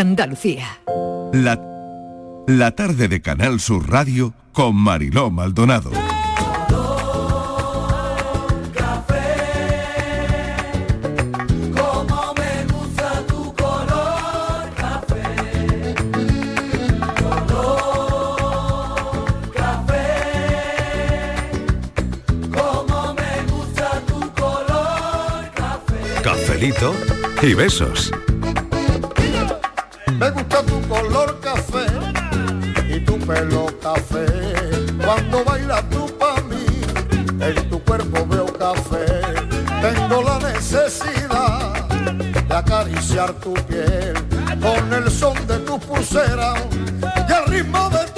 Andalucía. La, tarde de Canal Sur Radio con Mariló Maldonado. Como me Tú para mí, en tu cuerpo veo café. Tengo la necesidad de acariciar tu piel con el son de tu pulsera y el ritmo de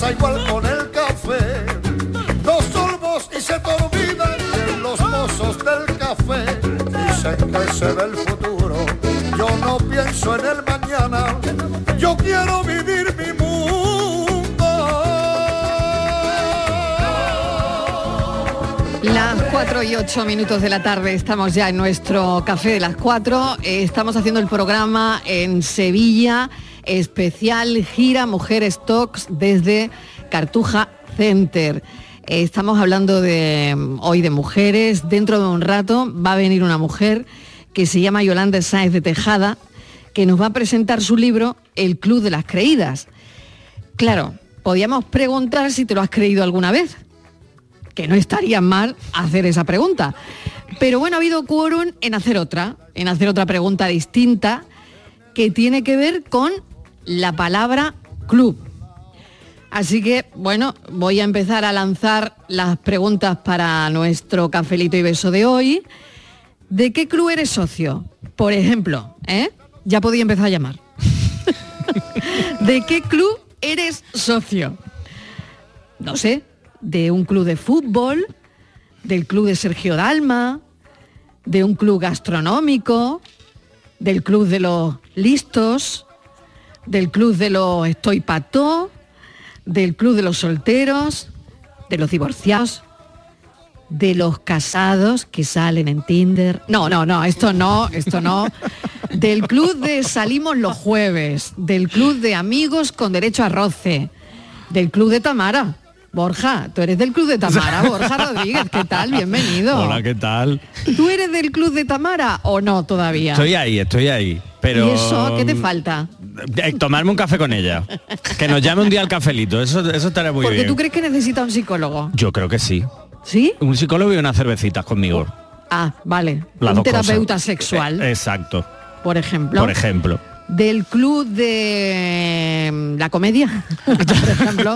Pasa igual con el café. Dos sorbos y se te olvidan de los mozos del café. Dicen que se ve el futuro. Yo no pienso en el mañana. Yo quiero vivir mi Las 4 y 8 minutos de la tarde estamos ya en nuestro café de las 4. Eh, Estamos haciendo el programa en Sevilla, especial gira Mujeres Talks desde Cartuja Center. Eh, Estamos hablando de mm, hoy de mujeres. Dentro de un rato va a venir una mujer que se llama Yolanda Sáez de Tejada, que nos va a presentar su libro El Club de las Creídas. Claro, podíamos preguntar si te lo has creído alguna vez que no estaría mal hacer esa pregunta. Pero bueno, ha habido quórum en hacer otra, en hacer otra pregunta distinta que tiene que ver con la palabra club. Así que, bueno, voy a empezar a lanzar las preguntas para nuestro cafelito y beso de hoy. ¿De qué club eres socio? Por ejemplo, ¿eh? Ya podía empezar a llamar. ¿De qué club eres socio? No sé, de un club de fútbol, del club de Sergio Dalma, de un club gastronómico, del club de los listos, del club de los estoy pató, del club de los solteros, de los divorciados, de los casados que salen en Tinder. No, no, no, esto no, esto no. Del club de salimos los jueves, del club de amigos con derecho a roce, del club de Tamara. Borja, tú eres del club de Tamara, Borja Rodríguez, ¿qué tal? Bienvenido. Hola, ¿qué tal? ¿Tú eres del club de Tamara o no todavía? Estoy ahí, estoy ahí. Pero ¿Y eso qué te falta? Eh, tomarme un café con ella. Que nos llame un día al cafelito, eso, eso estaría muy Porque bien. tú crees que necesita un psicólogo. Yo creo que sí. ¿Sí? Un psicólogo y unas cervecitas conmigo. Ah, vale. Las un terapeuta cosas. sexual, Eh, Exacto. por ejemplo. Por ejemplo. Del club de mm, la comedia, por ejemplo,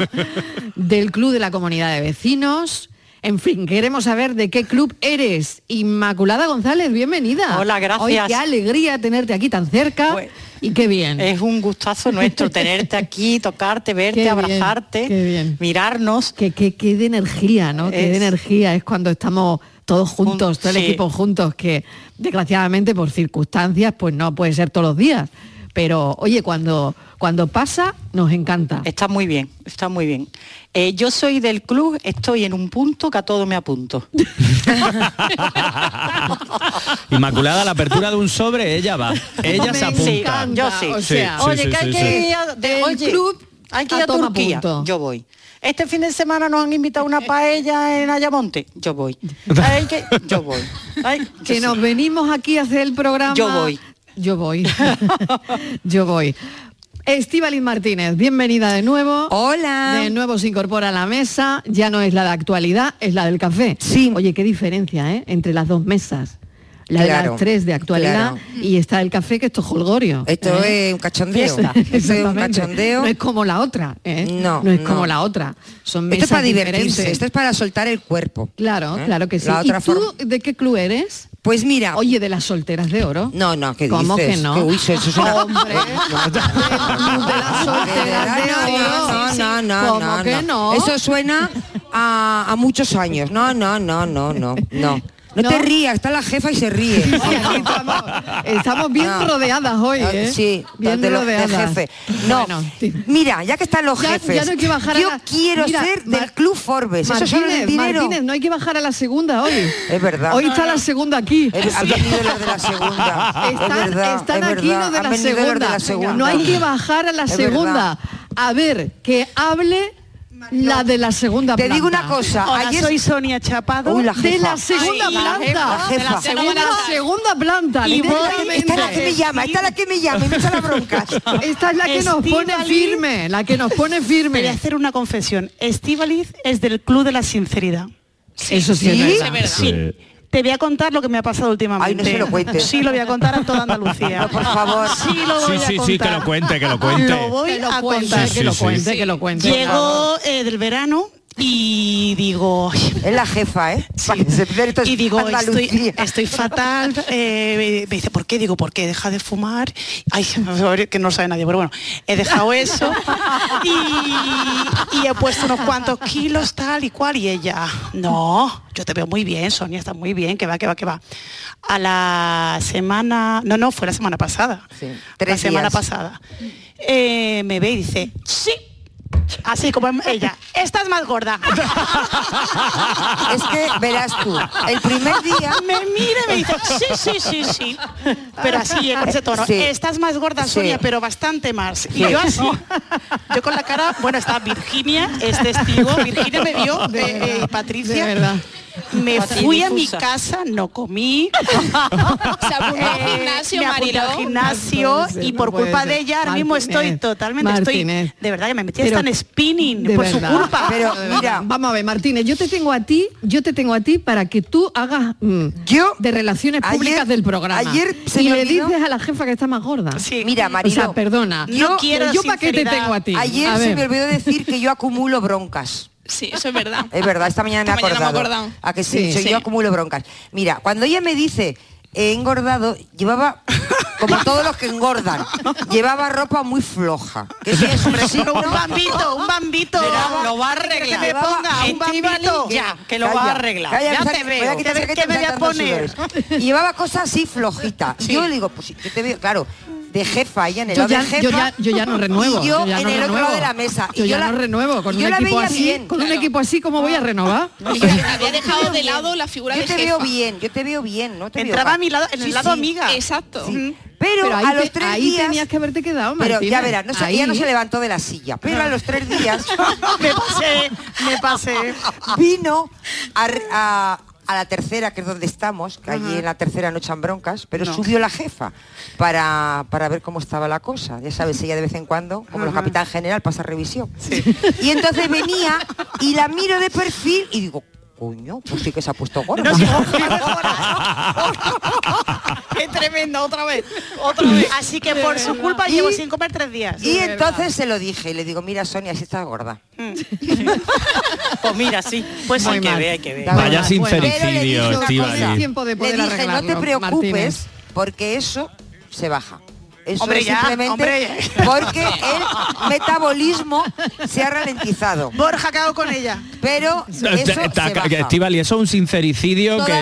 del club de la comunidad de vecinos. En fin, queremos saber de qué club eres. Inmaculada González, bienvenida. Hola, gracias. Hoy qué alegría tenerte aquí tan cerca. y qué bien. Es un gustazo nuestro tenerte aquí, tocarte, verte, Qué bien, abrazarte, qué bien. mirarnos. Qué, qué, qué de energía, ¿no? Qué de Es- energía es cuando estamos todos juntos, todo el sí. equipo juntos, que desgraciadamente por circunstancias pues no puede ser todos los días. Pero oye, cuando, cuando pasa, nos encanta. Está muy bien, está muy bien. Eh, yo soy del club, estoy en un punto que a todo me apunto. Inmaculada, la apertura de un sobre, ella va. Ella se apunta. Sí, yo sí. o sea, Sí, oye, sí, que sí, hay que sí. ir a, de- El oye, club hay que a ir a toma Turquía. punto. Yo voy. Este fin de semana nos han invitado a una paella en Ayamonte. Yo voy. Hay que- yo voy. Ay, yo que sí. nos venimos aquí a hacer el programa. Yo voy. Yo voy. Yo voy. Estíbaliz Martínez, bienvenida de nuevo. Hola. De nuevo se incorpora a la mesa. Ya no es la de actualidad, es la del café. Sí. Oye, qué diferencia, ¿eh? Entre las dos mesas. La de las tres de actualidad claro. y está el café que esto es holgorio. Esto ¿eh? es un cachondeo. Fiesta. Esto es un cachondeo. No es como la otra, ¿eh? No, No es no. como la otra. Son Esto es para divertirse, esto es para soltar el cuerpo. Claro, ¿Eh? claro que sí. La ¿Y otra tú de qué club eres? Pues mira. Oye, de las solteras de oro. No, no, ¿qué ¿Cómo dices? que no? Uy, eso, es una... Hombre, de las solteras de oro. No, no, no, ¿Cómo no, que no? Eso suena a, a muchos años. No, no, no, no, no, no. No, te rías, está la jefa y se ríe. Sí, estamos, estamos bien rodeadas hoy, Ah, ¿eh? Sí, bien de, lo- de jefe. No, Bueno, sí. mira, ya que están los Ya- jefes, ya no hay que bajar a yo la- quiero Mira, ser Mar- del Club Forbes. Eso el dinero. Martínez, no hay que bajar a la segunda hoy. Es verdad. Hoy está la segunda aquí. Han venido los de la segunda. es Están, verdad, están es aquí verdad. los de la, los segunda. de la segunda. No hay que bajar a la segunda. A ver, que hable la de la segunda Te planta. digo una cosa. Hola, ayer soy Sonia Chapado. Uy, la De la segunda Ay, la planta. jefa, la De la segunda, segunda planta. Y directamente. Esta es la que me llama, esta es la que me llama y me echa las broncas. Esta es la que nos pone firme, la que nos pone Te voy a firme. hacer una confesión. Estíbaliz es del Club de la Sinceridad. Eso sí, ¿Sí? es verdad. Sí. Te voy a contar lo que me ha pasado últimamente. Ay, no se lo cuentes. Sí, lo voy a contar a toda Andalucía. No, por favor. Sí, lo voy Sí, a sí, contar. sí, que lo cuente, que lo cuente. Lo voy Que lo a cuente, contar. Sí, que lo cuente, sí. que lo cuente. Llego eh, del verano y digo, "Ay, Es la jefa, ¿eh? Es y digo, estoy, fatal. eh, me dice, ¿por qué? Digo, ¿por qué? Deja de fumar. Ay, que no sabe nadie, pero bueno, he dejado eso y, y he puesto unos cuantos kilos, tal y cual. Y ella, no, yo te veo muy bien, Sonia, está muy bien, que va, que va, que va. A la semana, no, no, fue la semana pasada. Sí, la semana pasada. Eh, me ve y dice, sí. Así como ella, estás más gorda. Es que verás tú, el primer día me mira y me dice, sí, sí, sí, sí. Pero así, eh, con ese tono. Sí. Estás más gorda, Sí. Sonia, pero bastante más. Y Sí. yo así, yo con la cara, bueno, está Virginia, es testigo, Virginia me vio, De eh, eh, Patricia. de verdad. Me fui a mi casa, no comí. Se apuntó al Eh, gimnasio, me apunté al gimnasio No puede ser, y por culpa ser. de ella ahora mismo estoy totalmente Martínez. estoy de verdad que me metí hasta en spinning De por verdad. su culpa Pero mira, vamos a ver, Martínez, yo te tengo a ti, yo te tengo a ti para que tú hagas mm, Yo- de relaciones ayer- públicas del programa. ayer se y me le olvidó- dices a la jefa que está más gorda. Sí. mira, O Marilo, sea, perdona. No yo quiero yo para qué te tengo a ti. ayer A se me olvidó decir que yo acumulo broncas. Sí, eso es verdad. Es verdad, esta mañana me he Esta mañana me he acordado. A que sí, Sí. soy Sí. yo acumulo broncas. Mira, cuando ella me dice he engordado, llevaba, como todos los que engordan, llevaba ropa muy floja. Que eso es un signo- un bambito un bambito Verá, lo va a arreglar. que me ponga un bambito ya, que lo va a arreglar calla, ya te voy a veo quitar ¿Qué chaqueta qué y me voy a poner. Y llevaba cosas así flojita. Yo le digo, pues sí, yo te veo, claro, de jefa, ella en el Yo lado ya, de jefa. yo, ya, yo ya no renuevo. Y yo, yo ya en no el otro renuevo. lado de la mesa. Yo y ya la- no renuevo. Con yo un la equipo veía así, bien. con un equipo así, ¿cómo voy a renovar? Había dejado de lado la figura Yo de te jefa. veo bien, yo te veo bien, no te veo entraba a mal. mi lado en el Sí, lado sí. amiga Exacto. Sí. Pero, Pero ahí, a los te- tres ahí días. tenías que haberte quedado, Pero Martínez. ya verás, no se- ella no se levantó de la silla. Pero a los tres días me pasé me pasé vino a, a- a la tercera, que es donde estamos, que allí en la tercera no echan broncas, pero subió la jefa para, para ver cómo estaba la cosa. Ya sabes, ella de vez en cuando, como el capitán general, pasa revisión. Y entonces venía y la miro de perfil y digo, coño, pues sí que se ha puesto gorda. qué tremendo otra vez otra vez así que por su culpa Y- llevo sin comer tres días Y entonces se lo dije y le digo, mira Sonia, si estás gorda. Pues mira, sí. Pues hay que ver, hay que ver. Vaya sincericidio, Pero le dije una Estíbaliz. cosa. Tiempo de poder le dije, no te preocupes, Martínez. porque eso se baja. Eso Hombre, es ya, simplemente hombre. porque el metabolismo se ha ralentizado. Borja ¿qué hago con ella Pero eso se baja. Estivali, eso es un sincericidio que,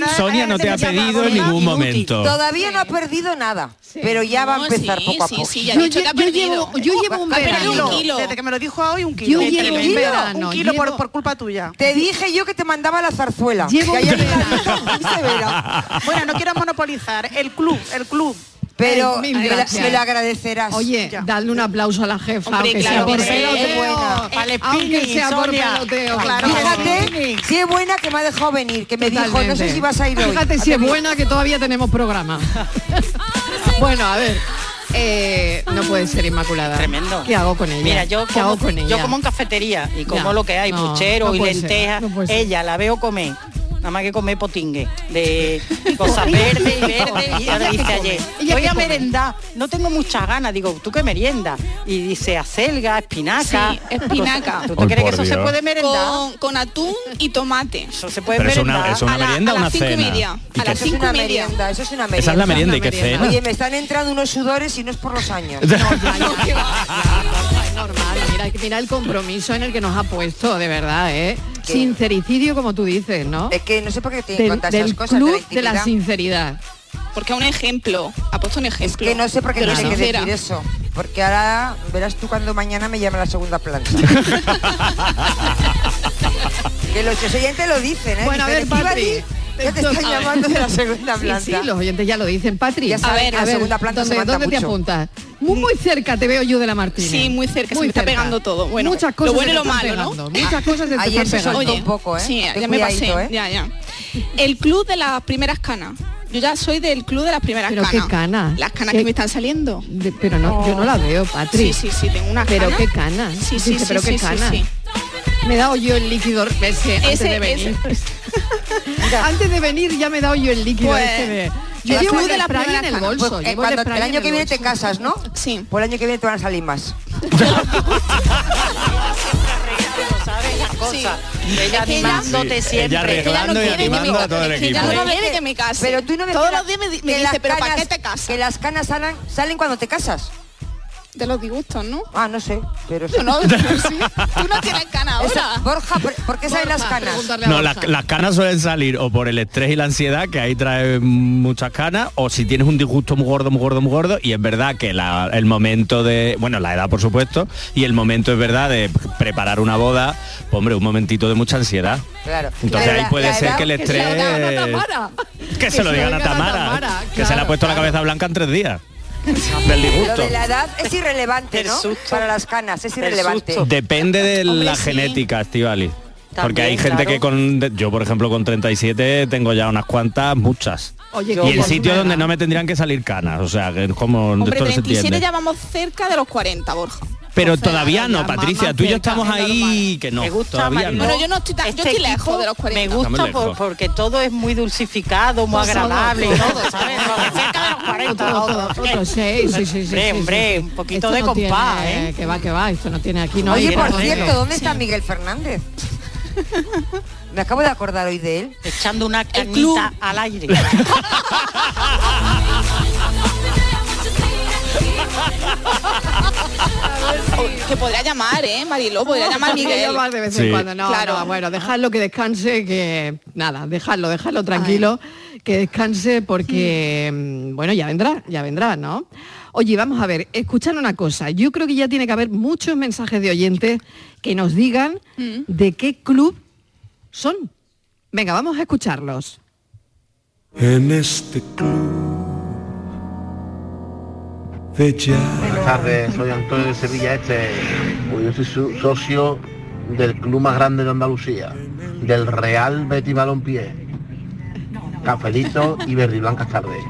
no Sonia no te ha pedido en ningún inútil. momento. Todavía no ha perdido nada, pero ya va a No, empezar sí, poco a poco. sí, ya Yo, yo llevo, yo llevo un verano. un kilo. desde que me lo dijo hoy un Yo kilo llevo un kilo, verano. un kilo por, llevo- por culpa tuya Te dije yo que te mandaba la zarzuela. Llevo que un verano. bueno no quiero monopolizar el club el club Pero Ay, me, la- gracias. me lo agradecerás. Oye, Ya. dadle un aplauso a la jefa, Hombre, aunque claro sea por peloteo. Qué buena. Vale, aunque spinning, sea por Sonia. peloteo. Claro. Fíjate, qué buena que me ha dejado venir, que me dijo, no sé si vas a ir hoy. Fíjate si es buena que todavía tenemos programa. bueno, a ver. eh, no puede ser inmaculada. Tremendo. ¿Qué hago con ella? Mira, yo ¿Qué como, hago con ella? yo como en cafetería y como Ya. lo que hay, No, puchero no y lentejas. Ella la veo comer. Nada más que comer potingue de cosas verdes y verdes. Y ahora ¿Ella qué dice ayer, ¿Ella voy a merendar, no tengo muchas ganas. Digo, ¿tú qué merienda? Y dice acelga, espinaca. Sí, espinaca. ¿Tú te crees que eso se puede merendar? Con, con atún y tomate. Eso se puede Pero es una, merendar. es una A la- merienda a o una las cinco y media. ¿Y A las Eso es cinco una y media. merienda, eso es una merienda. Esa es la merienda y qué merienda. cena. Oye, me están entrando unos sudores y no es por los años. No, es normal. Mira, mira el compromiso en el que nos ha puesto, de verdad, ¿eh? Que- Sincericidio, como tú dices, ¿no? Es que no sé por qué te Del, del esas cosas club de la de la sinceridad. Porque un ejemplo, ha puesto un ejemplo. Es que no sé por qué de lo tiene que decir eso. Porque ahora verás tú cuando mañana me llame a la segunda planta. que los oyentes lo dicen, ¿eh? Bueno, a ver, Patri. "Estíbaliz, Ya te están A ver. llamando de la segunda planta. sí, los oyentes ya lo dicen. Patri, Ya saben que la segunda planta ¿dónde, se manda ¿dónde te apuntas? Muy, muy cerca te veo yo de la Martínez. Sí, muy cerca, se me está pegando todo. Bueno, muchas lo cosas bueno y lo malo, ¿no? Muchas cosas se te Ayer están se soltó pegando. un poco, ¿eh? Sí, Ten ya me pasé, ¿eh? ya, ya. El club de las primeras canas. Yo ya soy del club de las primeras ¿Pero canas. qué canas? Las canas ¿Qué- que me están saliendo. De- pero no, yo no la veo, Patri. Sí, sí, sí, tengo una Pero qué canas. Sí, sí, sí, pero sí, qué sí, canas. sí. Me he dado yo el líquido ese, antes de venir. ese- antes de venir ya me he dado yo el líquido Pues, ese de... el Yo llevo el de la primera en el bolso. Pues, eh, llevo cuando spray el año que viene bolso. te casas, ¿no? Sí. Pues el año que viene te van a salir más. Siempre. ella arreglando y animando a todo el que equipo. ella no me quiere que- que me case. Pero tú no me Todos los días me, dice, pero ¿para qué te casas? Que las canas salen, salen cuando te casas. De los disgustos, ¿no? Ah, no sé, pero Yo no, pero sí. Tú no tienes cana Eso- ahora. Borja, ¿por, por qué salen las canas? No, Borja. las, las canas suelen salir o por el estrés y la ansiedad, que ahí trae muchas canas, o si tienes un disgusto muy gordo, muy gordo, muy gordo, y es verdad que la- el momento de, bueno, la edad por supuesto, y el momento es verdad de preparar una boda, pues, hombre, un momentito de mucha ansiedad. Claro. Entonces La- ahí la- puede la ser edad- que el Que se lo digan a estrés... Tamara. Que se lo digan a Tamara, que se le ha puesto la cabeza blanca en tres días. Del Lo disgusto. de la edad es irrelevante, El ¿no? susto. Para las canas, es El irrelevante. Depende de Hombre, la sí. genética, Estivali. Porque hay gente claro. que con... Yo, por ejemplo, con 37 tengo ya unas cuantas, muchas. Oye, y sitios ¿verdad? donde no me tendrían que salir canas, o sea, que es como Hombre, esto no se 37 entiende. ya vamos cerca de los 40, Borja. Pero O sea, todavía no, Patricia, tú y yo estamos es ahí que no, Me gusta, todavía no. Bueno, yo no estoy tan- yo estoy lejos de los 40. Me gusta por- porque todo es muy dulcificado, muy Todo, agradable y todo, todo, ¿sabes? Cerca de los 40. Otro, otro, otro, otro, sí, sí, sí, sí, Hombre, un poquito Esto de compás, tiene- ¿eh? Que va, que va, esto no tiene aquí, no Oye, hay por cierto, ¿dónde está Miguel Fernández? Me acabo de acordar hoy de él. Echando una club. canita al aire. Que podría llamar, ¿eh, Mariló? Podría llamar Miguel. llamar de vez en Sí. cuando. No, Claro. no, bueno, dejadlo que descanse, que nada, dejadlo, dejadlo tranquilo, que descanse porque, mm, bueno, ya vendrá, ya vendrá, ¿no? Oye, vamos a ver, escuchad una cosa. Yo creo que ya tiene que haber muchos mensajes de oyentes que nos digan de qué club son. Venga, vamos a escucharlos. En este club jazz. Buenas tardes, soy Antonio de Sevilla Este. Pues yo soy su- socio del club más grande de Andalucía, del Real Betty Balompié. Cafelito y y Blancas tardes.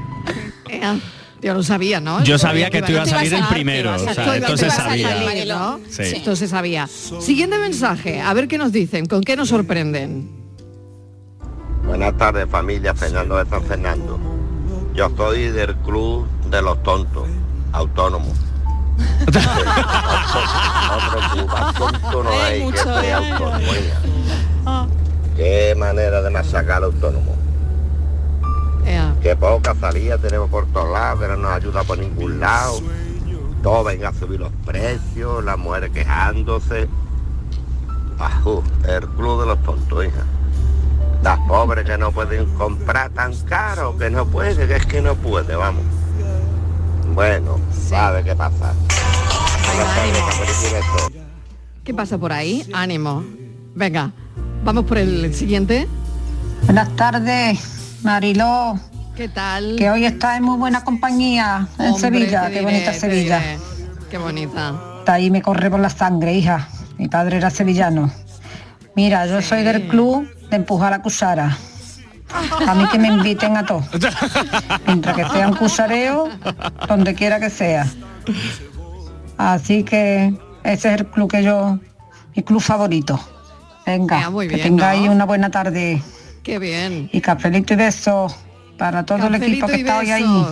Eh, yo lo sabía, ¿no? Yo sabía que iba tú ibas a salir el primero, salir, sabía. Se sabía. Siguiente mensaje, a ver qué nos dicen, con qué nos sorprenden. Buenas tardes familia, Fernando de San Fernando. Yo soy del club de los tontos, autónomo. oiga. Qué manera de masacar al autónomo. Qué poca salida tenemos por todos lados, que no nos ayuda por ningún lado. Todo venga a subir los precios, las mujeres quejándose. Ajú, el club de los tontos, hija. Las pobres que no pueden comprar tan caro, que no puede, que es que no puede, vamos. Bueno, sabe qué pasa. Besos. ¿Qué pasa por ahí? Ánimo. Venga, vamos por el siguiente. Buenas tardes, Mariló, ¿Qué tal? que hoy está en muy buena compañía en Hombre, Sevilla. Qué diré, bonita Sevilla. diré. Qué bonita. Está ahí me corre por la sangre, hija. Mi padre era sevillano. Mira, yo soy del club de empujar a Cusara. A mí que me inviten a todos. Mientras que sea un cusareo, donde quiera que sea. Así que ese es el club que yo, mi club favorito. Venga, Ah, muy que tengáis ¿no? una buena tarde. Qué bien. Y cafelito y besos para todo el equipo Cafelito que y está hoy ahí.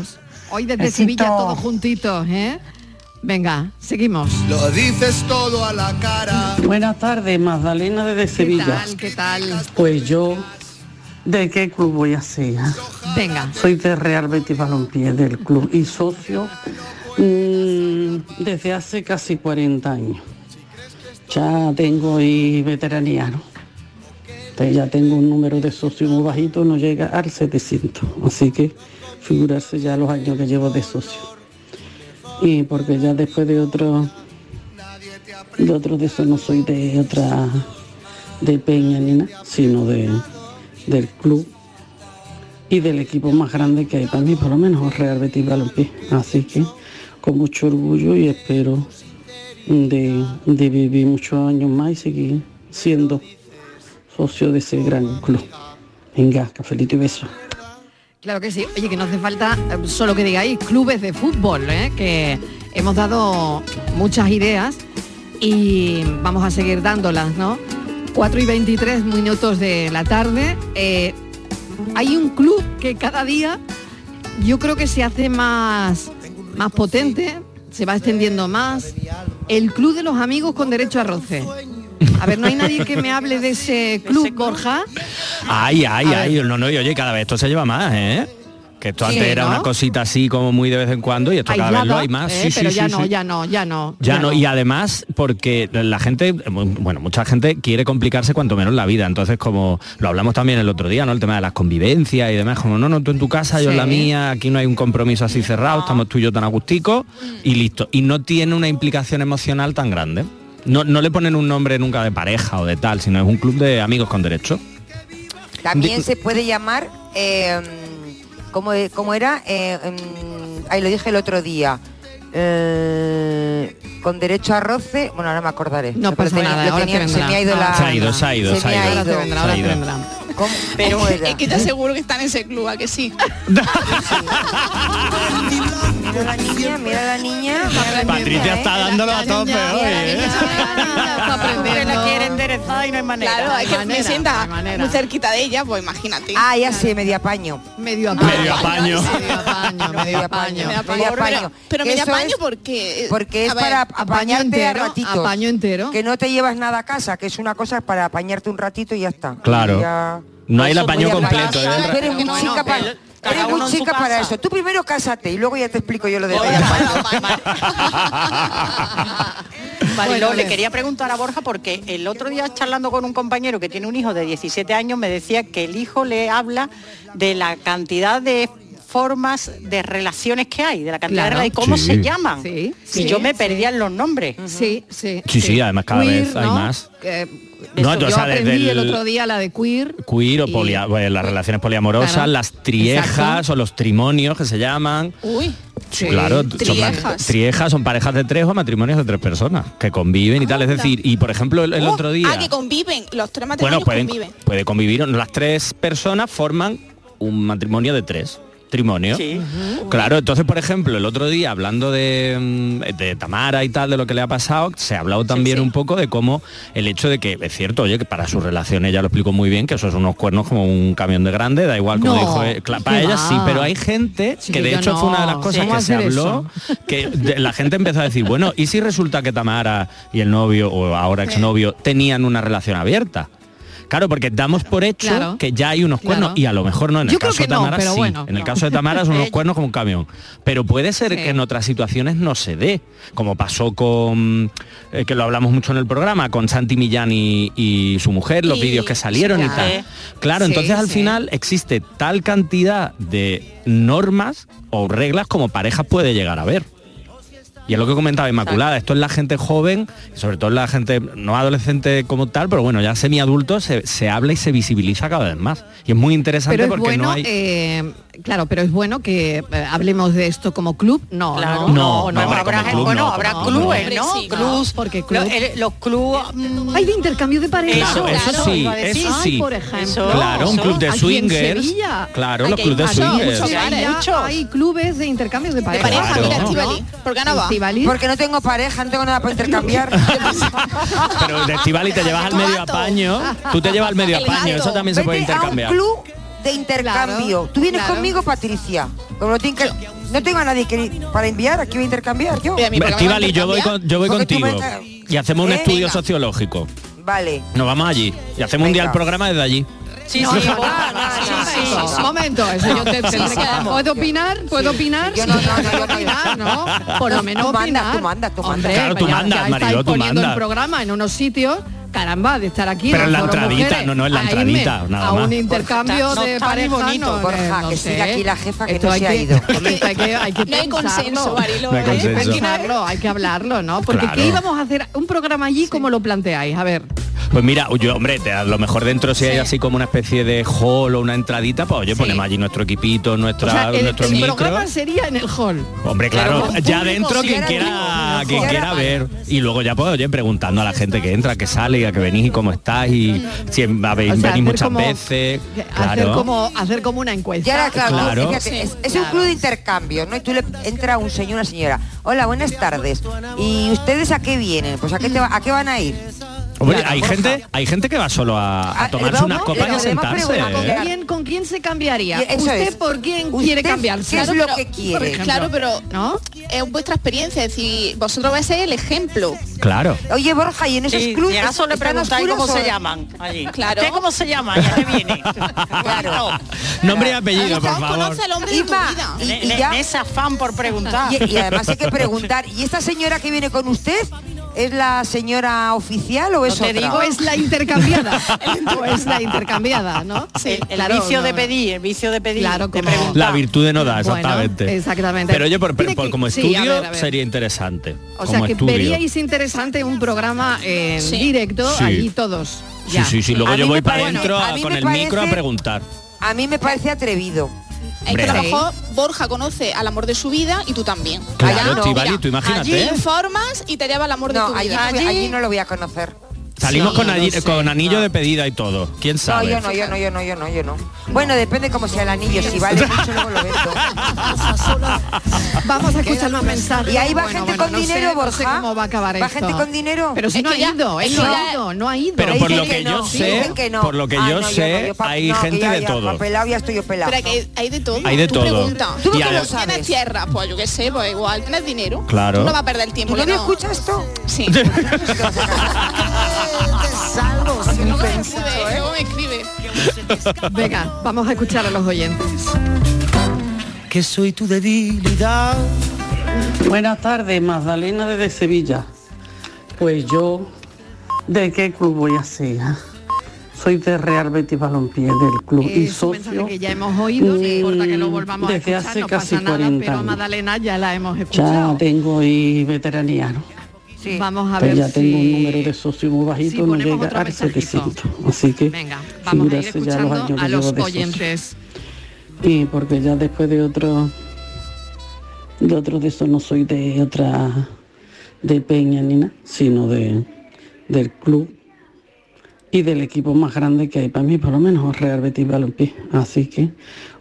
Hoy desde Besito. Sevilla todos juntitos, ¿eh? Venga, seguimos. Lo dices todo a la cara. Buenas tardes, Magdalena desde ¿Qué Sevilla. tal? ¿Qué tal? Pues yo, ¿de qué club voy a ser? Venga. Soy de Real Betis Balompié del club y socio mm, desde hace casi 40 años. Ya tengo y veteranía, ¿no? Te- Ya tengo un número de socios muy bajito, no llega al 700. Así que figurarse ya los años que llevo de socio. Y porque ya después de otro, de otro de eso no soy de otra, de peña ni nada, sino de, del club y del equipo más grande que hay para mí, por lo menos Real Betis Balompié. Así que con mucho orgullo y espero de, de vivir muchos años más y seguir siendo socio de ese gran club. Venga, cafelito y beso. Claro que sí. Oye, que no hace falta eh, solo que digáis clubes de fútbol, ¿eh? que hemos dado muchas ideas y vamos a seguir dándolas, ¿no? 4 y 23 minutos de la tarde. eh, hay un club que cada día yo creo que se hace más, más potente, se va extendiendo más. El club de los amigos con derecho a roce. A ver, no hay nadie que me hable de ese club, Borja. Ay, ay, ay, no, no, y oye, cada vez esto se lleva más, ¿eh? Que esto Sí, antes era ¿no? una cosita así como muy de vez en cuando y esto cada vez lo hay más. ¿eh? Sí, pero sí, ya no, sí. ya no, ya no. Ya no, y además porque la gente, bueno, mucha gente quiere complicarse cuanto menos la vida. Entonces, como lo hablamos también el otro día, ¿no? El tema de las convivencias y demás, como no, no, tú en tu casa, yo en la mía, aquí no hay un compromiso así cerrado, estamos tú y yo tan acústicos y listo. Y no tiene una implicación emocional tan grande. No, no le ponen un nombre nunca de pareja o de tal, sino es un club de amigos con derecho. También se puede llamar, eh, ¿cómo, cómo era? Eh, mm, ahí lo dije el otro día. Eh, con derecho a roce, bueno, ahora me acordaré. No Lo pasa tenía- nada, ahora tenía- te se me ha ido la... Se ha ido, se ha ido, se se ha me ido. ha Ahora te ido. vendrá, ahora te vendrá. ¿Cómo, Pero es que te aseguro que está en ese club, ¿a que sí? Mira la niña, mira la niña. mira la Patricia está ¿eh? dándolo a tope hoy, ¿eh? La quiere enderezar y no hay manera. Claro, es que me manera, sienta no hay manera. muy cerquita de ella, pues imagínate. Ah, ya sé, medio apaño. Medio apaño. Medio apaño. Medio apaño, medio apaño. Medio medio apaño. Pero, medio apaño porque... Porque es para apañarte a ratitos. apaño entero. Que no te llevas nada a casa, que es una cosa para apañarte un ratito y ya está. Claro. No hay el apaño completo. ¿eh? Eres muy Eres uno muy en su chica para casa. eso. Tú primero cásate y luego ya te explico yo lo de. Mariló, Bueno, le quería preguntar a Borja porque el otro día charlando con un compañero que tiene un hijo de 17 años me decía que el hijo le habla de la cantidad de formas de relaciones que hay, de la cantidad Claro. de relaciones, cómo Sí. se llaman. Sí, y yo me sí. perdía en los nombres. Sí, sí. Sí, sí, además cada vez hay ¿no? más. No, eso, yo sabes, aprendí del- el otro día la de queer. Queer o y- polia- pues, las relaciones poliamorosas, Claro. las triejas Exacto. o los trimonios que se llaman. Uy, Sí. Claro, son Triejas. triejas son parejas de tres o matrimonios de tres personas que conviven y tal. Es decir, y por ejemplo el, el Oh, otro día. Ah, que conviven, los tres bueno, matrimonios pueden, conviven. puede convivir. Las tres personas forman un matrimonio de tres. Sí. Claro, entonces, por ejemplo, el otro día, hablando de, mm, de Tamara y tal, de lo que le ha pasado, se ha hablado también sí. un poco de cómo el hecho de que, es cierto, oye, que para su relación ella lo explicó muy bien, que eso es unos cuernos como un camión de grande, da igual como No, dijo, eh, cla- ¿qué para ella sí, pero hay gente que de hecho fue una de las cosas ¿Cómo que se habló, que de- la gente empezó a decir, bueno, ¿y si resulta que Tamara y el novio o ahora exnovio tenían una relación abierta? Claro, porque damos por hecho Claro. que ya hay unos cuernos Claro. y a lo mejor no. En el caso de no, Tamara pero sí. bueno, en el no. caso de Tamara son unos cuernos como un camión. Pero puede ser Sí. que en otras situaciones no se dé, como pasó con, eh, que lo hablamos mucho en el programa, con Santi Millán y, y su mujer, los Y- vídeos que salieron y tal. Claro, Sí, entonces al final existe tal cantidad de normas o reglas como pareja puede llegar a ver. Y es lo que comentaba Inmaculada, esto es la gente joven, sobre todo la gente no adolescente como tal, pero bueno, ya semiadulto se, se habla y se visibiliza cada vez más. Y es muy interesante Pero es porque bueno, no hay... eh, claro, pero es bueno que eh, hablemos de esto como club. No, Claro. no, No, no, hombre, habrá, club bueno, no, habrá clubes, club. ¿no? Hombre, sí, Clubs, porque club- Los, el- los clubs... mm, Hay de intercambio de parejas. Claro, eso claro, sí, eso Ay, sí. por ejemplo. Eso, Claro, un club de swingers. Sevilla. Claro, los clubes de swingers. muchos hay clubes de intercambio de De parejas. pareja, Claro. mira, ¿no? Estivali. ¿Por qué no va? Porque no tengo pareja, no tengo nada para intercambiar. Pero de Estivali te llevas al medio apaño, tú te llevas al medio apaño, eso también se puede intercambiar. club de intercambio. Claro, Tú vienes claro. conmigo, Patricia. Como no, tengo que- no tengo a nadie que, para enviar, aquí voy a intercambiar yo. Estivali, yo voy, con- yo voy Porque tú contigo. me- Y hacemos un ¿Eh? estudio Venga. sociológico. Vale. Nos vamos allí. Y hacemos un día el Venga. programa desde allí. Sí, No, sí, no, Borja, no, sí, no, sí. Un momento, eso yo te, vamos. ¿Puedo opinar? ¿Puedo opinar? Yo no, no, no, ¿Puedo yo no. opinar? ¿no? Por lo menos Tú mandas, opinar. tú mandas, tú mandas. Hombre, Claro, tú mandas, Mariló, tú poniendo mandas. el programa en unos sitios caramba, de estar aquí. Pero en la entradita, Mujeres, no, no, en la a irme entradita, nada a más. un intercambio Borja, de no está pareja. muy bonito. no, Borja, no que sé. siga aquí la jefa que Esto no hay se ha que- ido. hay que, hay que No hay consenso, No hay ¿eh? Hay que hay hablarlo, ¿no? Porque Claro. ¿qué íbamos a hacer? Un programa allí, ¿cómo lo planteáis? A ver. Pues mira, yo, hombre, te- a lo mejor dentro si hay así como una especie de hall o una entradita, pues oye, ponemos allí nuestro equipito, nuestra, O sea, el, nuestro el micro. programa sería en el hall. Hombre, claro, ya dentro si quien era quiera, quien quiera ver. Y luego ya pues, oye, preguntando a la gente que entra, que sale, y a que venís y cómo estáis y si habéis O sea, venís hacer muchas como- veces. Hacer Claro. como hacer como una encuesta. Y ahora, claro, Claro. fíjate, es, es un club de intercambio, ¿no? Y tú le entra un señor, una señora. Hola, buenas tardes. ¿Y ustedes a qué vienen? Pues a qué, te va- a qué van a ir. Hombre, Claro, hay gente, hay gente que va solo a, a Ah, tomarse vamos, unas copas y a sentarse. ¿Con ¿eh? quién, ¿Con quién se cambiaría? ¿Usted es. por quién ¿Usted quiere cambiarse? qué es Claro, lo pero- que quiere? Claro, pero ¿No? es vuestra experiencia, es decir, vosotros vais a ser el ejemplo. Claro. Oye, Borja, ¿y en esos Sí, clubes le preguntáis cómo se llaman allí. Claro. ¿Usted cómo se llama? ¿Y a qué viene? Claro. Nombre y apellido, por favor. conoce al hombre de tu vida. y, y en ya, ese afán por preguntar. y, y además hay que preguntar, ¿y esta señora que viene con usted es la señora oficial o es No te otra? digo, es la intercambiada. o es la intercambiada, ¿no? el, el claro, vicio no, de pedir, el vicio de pedir, Claro, como-. La virtud de no dar, Bueno, exactamente. exactamente. Pero oye, por, por- que- como sí, estudio a ver, a ver. sería interesante. O como sea, que estudio. veríais interesante un programa en Sí. directo, Sí. allí todos. Sí, Ya. sí, sí. Luego A yo voy para adentro con el micro a preguntar. A mí me parece atrevido. Es que a lo mejor Borja conoce al amor de su vida y tú también. Claro, Allá, Estivali, mira, tú imagínate. Allí informas y te lleva al amor de No, tu allí, vida. no voy- allí no lo voy a conocer. Salimos Sí, con, no sé, con anillo no. de pedida y todo. ¿Quién No, sabe? yo no, yo no, yo no, yo no, yo no. Bueno, depende cómo sea el anillo. Si vale mucho, luego lo vendo. Vamos a escuchar más mensajes. Y ahí va Bueno, gente bueno, con no sé- dinero, no sé Borja. cómo va a acabar ¿Va esto. gente con dinero? Pero si Es no que ha ido, es él que no ha ido, no ha ido. Pero por lo que yo no, sé, dicen que no. por lo que Ah, yo no, sé, no, hay no, que gente de todo. pelado ya estoy yo pelado. Pero que hay, hay de todo. Hay de tú todo. pregunta. ¿Tú a- lo ¿Tienes sabes? tierra? Pues yo qué sé, pues igual tienes dinero. Claro. Tú no vas a perder el ¿Tu tiempo. que novio no. escucha esto? Sí. Salvo sin me pensar. escribe, luego me escribe. Venga, vamos a escuchar a los oyentes. Que soy tu debilidad. Buenas tardes, Magdalena desde Sevilla. Pues yo, ¿de qué club voy a ser? Soy de Real Betis Balompié del club y Es mensaje socio que ya hemos oído, no importa que lo volvamos a desde escuchar, hace no casi pasa nada, 40 pero a años. Madalena ya la hemos Ya escuchado. tengo y veteranía, ¿no? Sí. Vamos a ver ya tengo un número de socio muy bajito, si no llega mensajito. 700. Así que Venga, vamos a ir los escuchando años a los oyentes. Y porque ya después de otro de otro de eso no soy de otra de peña ni nada, sino de del club y del equipo más grande que hay para mí, por lo menos Real Betis Balompié. Así que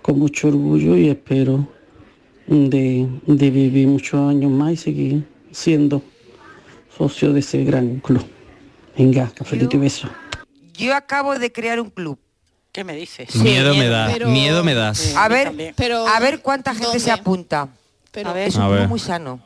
con mucho orgullo y espero de, de vivir muchos años más y seguir siendo socio de ese gran club. Venga, cafelito y beso. Yo acabo de crear un club. ¿Qué me dices? miedo me da, pero- miedo me das. Sí. A ver. Pero, a ver cuánta gente ¿dónde? se apunta. Pero A ver. Es un club muy sano.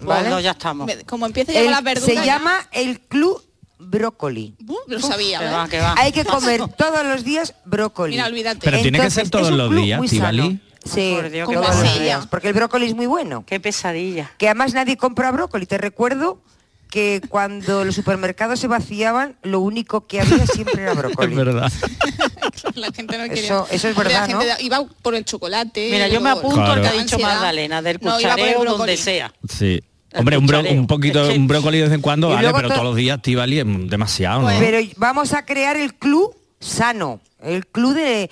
¿Vale? no, ya estamos. me- como empieza a llevar El- las verduras. se ya- llama el Club Brócoli. Uh, lo sabía, Que ¿ves? va, que va. Hay que comer todos los días brócoli. Mira, olvídate. Pero tiene que Entonces, ser todos es un los club días, muy Estivali. sano. Sí, Por Dios, qué todos los días, porque el brócoli es muy bueno. Qué pesadilla. Que además nadie compra brócoli. Te recuerdo que cuando los supermercados se vaciaban, lo único que había siempre era brócoli. Es verdad. La gente no quería. Eso- eso es verdad, La gente ¿no? da- iba por el chocolate. Mira, yo me apunto al que ha Claro. dicho. Magdalena, del No, cuchareo brócoli. donde sea. Sí. El Hombre, un, bro- un poquito, un brócoli de vez en cuando, vale, pero to- todos los días, Tivali, es demasiado, ¿no? Pero vamos a crear el club sano, el club de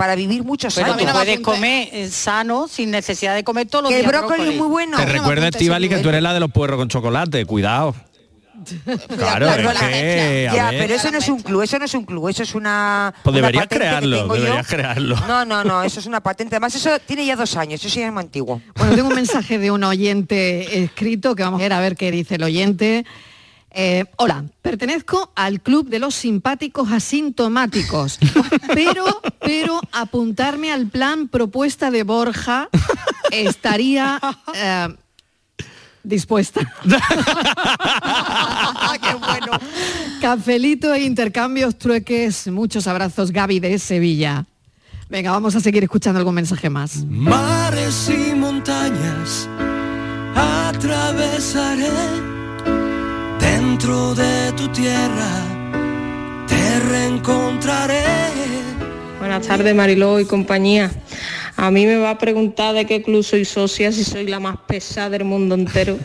para vivir muchos Pero años. puedes comer eh, sano sin necesidad de comer todos los que el días brócoli es muy bueno. Te no me recuerda, apuntes Estivali, que tú eres la de los puerros con chocolate, cuidado. Claro, es que, Ya, pero eso no es un club, eso no es un club, eso es una. Pues deberías crearlo, yo. deberías crearlo. No, no, no, eso es una patente. Además, eso tiene ya dos años, eso sí es muy antiguo. Bueno, tengo un mensaje de un oyente escrito que vamos a ver a ver qué dice el oyente. Eh, hola, pertenezco al club de los simpáticos asintomáticos, pero, pero apuntarme al plan propuesta de Borja estaría eh, dispuesta. ¡Qué bueno! Cafelito e intercambios, trueques, muchos abrazos, Gaby de Sevilla. Venga, vamos a seguir escuchando algún mensaje más. Mares y montañas atravesaré dentro de tu tierra reencontraré. Buenas tardes, Mariló y compañía. A mí me va a preguntar de qué club soy socia, si soy la más pesada del mundo entero,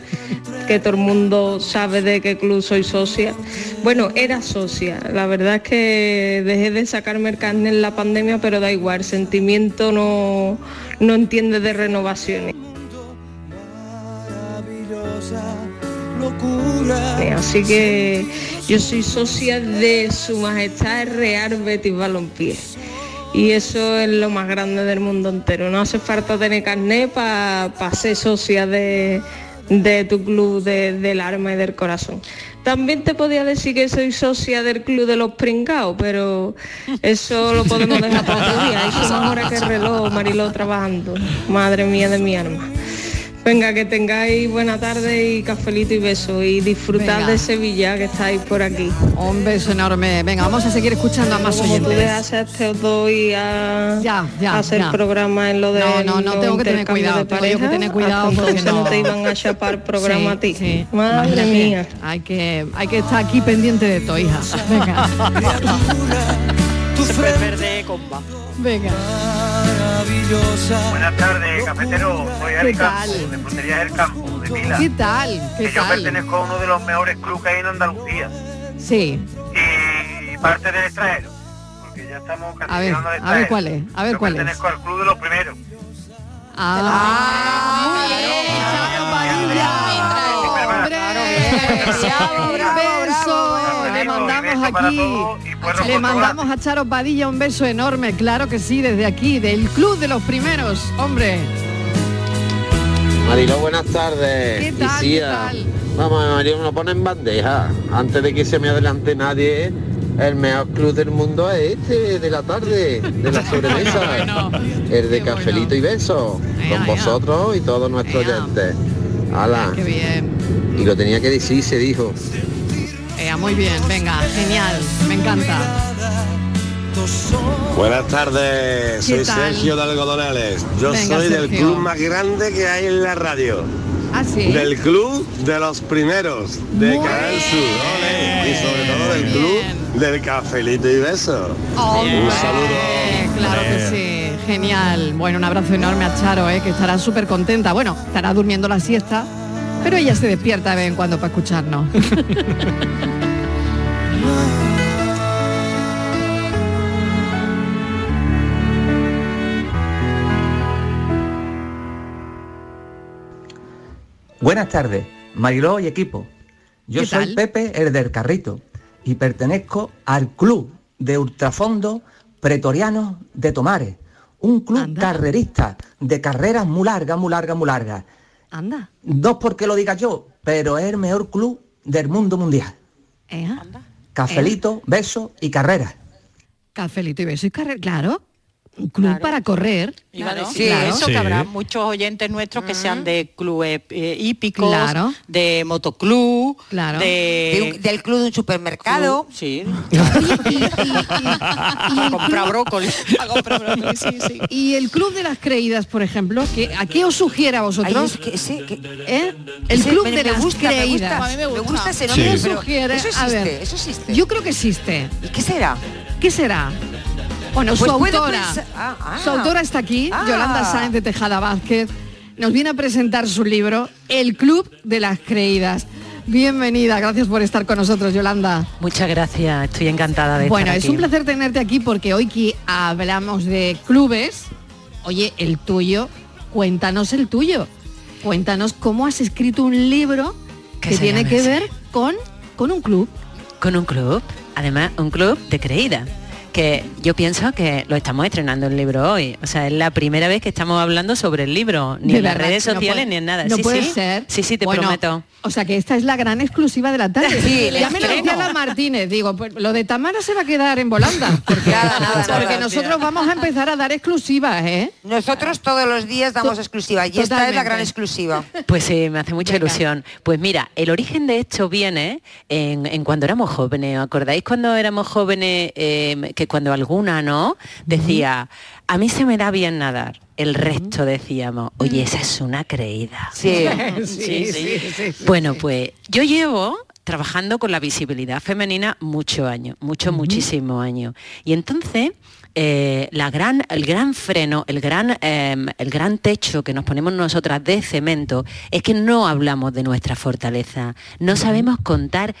que todo el mundo sabe de qué club soy socia. Bueno, era socia. La verdad es que dejé de sacarme el carnet en la pandemia, pero da igual, el sentimiento no, no entiende de renovaciones. Eh, Así que yo soy socia de Su Majestad el Real Betis Balompié. Y eso es lo más grande del mundo entero. No hace falta tener carnet para ser socia de, de tu club de- del alma y del corazón. También te podía decir que soy socia del club de los pringados, pero eso lo podemos dejar para otro día. Que más horas que el reloj, Mariló trabajando. Madre mía de mi alma. Venga, que tengáis buena tarde y cafelito y beso y disfrutad Venga. de Sevilla que estáis por aquí. Un beso enorme. Venga, vamos a seguir escuchando a más Como tú oyentes. dejas este os doy a, Ya, ya, hacer ya. programa en lo de No, no, no, tengo que tener cuidado, de tengo yo que pareja, tener cuidado porque no no. te iban a chapar programa Sí, a ti. sí. Madre Imagínate. mía. Hay que, hay que estar aquí pendiente de tu hija. Venga. Siempre es. Venga. Buenas tardes, cafetero. Soy ¿Qué Ari tal? Campo, de Frutería del Campo, de Pila. ¿Qué tal? ¿Qué que yo pertenezco a uno de los mejores clubes que hay en Andalucía. Sí. Y parte del extranjero. Porque ya estamos casi A ver, llegando al a ver cuál es. A ver Yo cuál es. pertenezco al club de los primeros. Ah, muy bien, Hombre, un beso. Le mandamos aquí. Le mandamos a Charo Padilla un beso enorme, claro que sí, desde aquí, del Club de los Primeros. Hombre, Marilo, buenas tardes. ¿Qué tal, qué tal? Vamos, Marilo, no pone en bandeja. Antes de que se me adelante nadie, el mejor club del mundo es este, de la tarde, de la sobremesa. el de cafelito y beso. Con vosotros y todos nuestros oyentes. Hala. qué bien. Y lo tenía que decir, se dijo. Eh, muy bien, venga, genial, me encanta. Buenas tardes, ¿Qué soy tal? Sergio de Algodonales. Yo Venga, soy del Sergio. club más grande que hay en la radio. ¿Ah, sí? Del club de los primeros, de Muy Canal Sur, ole. y sobre todo del club del cafelito y beso. Un saludo. Claro que sí, genial. Bueno, un abrazo enorme a Charo, eh, que estará súper contenta. Bueno, estará durmiendo la siesta, pero ella se despierta de vez en cuando para escucharnos. Buenas tardes, Mariló y equipo. Yo ¿Qué soy tal? Pepe, el del carrito, y pertenezco al club de ultrafondo pretorianos de Tomares, un club carrerista de carreras muy largas, muy largas, muy largas. Anda. No porque lo diga yo, pero es el mejor club del mundo mundial. Eh, Cafelito, besos y carreras. Cafelito y beso y carrera, claro. Un club para correr. Iba a Claro, decir claro. eso, que habrá muchos oyentes nuestros que sean de clubes eh, hípicos, Claro. de motoclub, Claro. de, De un- del club de un supermercado. Club, sí. A comprar brócoli. Y el club de las creídas, por ejemplo, que, ¿a qué os sugiere a vosotros? Ay, es que- sí, que- ¿Eh? El Sí, club me- de me las gusta, me creídas. gusta. A mí me gusta. ese ¿Qué nombre, pero sugiere? eso a existe, ver, eso existe. Yo creo que existe. ¿Y qué será? ¿Qué será? Bueno, Pues su autora. ah, ah. Su autora está aquí, Ah. Yolanda Sáenz de Tejada Vázquez. Nos viene a presentar su libro, El Club de las Creídas. Bienvenida, gracias por estar con nosotros, Yolanda. Muchas gracias, estoy encantada de Bueno, estar es un placer tenerte aquí porque hoy que hablamos de clubes, oye, el tuyo, cuéntanos el tuyo. Cuéntanos cómo has escrito un libro Que tiene que ver con, con un club. Con un club, además un club de creída. Que yo pienso que lo estamos estrenando el libro hoy. O sea, es la primera vez que estamos hablando sobre el libro, ni en las redes no sociales puede- ni en nada. No sí, puede sí. ser. Sí, sí, te Bueno, prometo. O sea que esta es la gran exclusiva de la tarde. Sí, ya me lo decía la Martínez, digo, pues lo de Tamara se va a quedar en volanda. Porque, porque nosotros vamos a empezar a dar exclusivas, ¿eh? Nosotros todos los días damos exclusiva y esta es la gran exclusiva. Pues sí, me hace mucha ilusión. Pues mira, el origen de esto viene en, en cuando éramos jóvenes. ¿Os acordáis cuando éramos jóvenes eh, que cuando alguna, ¿no? Decía, a mí se me da bien nadar. El resto decíamos, oye, esa es una creída. Sí. Sí, sí. Bueno, pues yo llevo trabajando con la visibilidad femenina muchos años, muchos, muchísimos años. Y entonces, eh, la gran, el gran freno, el gran, em, el gran techo que nos ponemos nosotras de cemento es que no hablamos de nuestra fortaleza, no sabemos contar,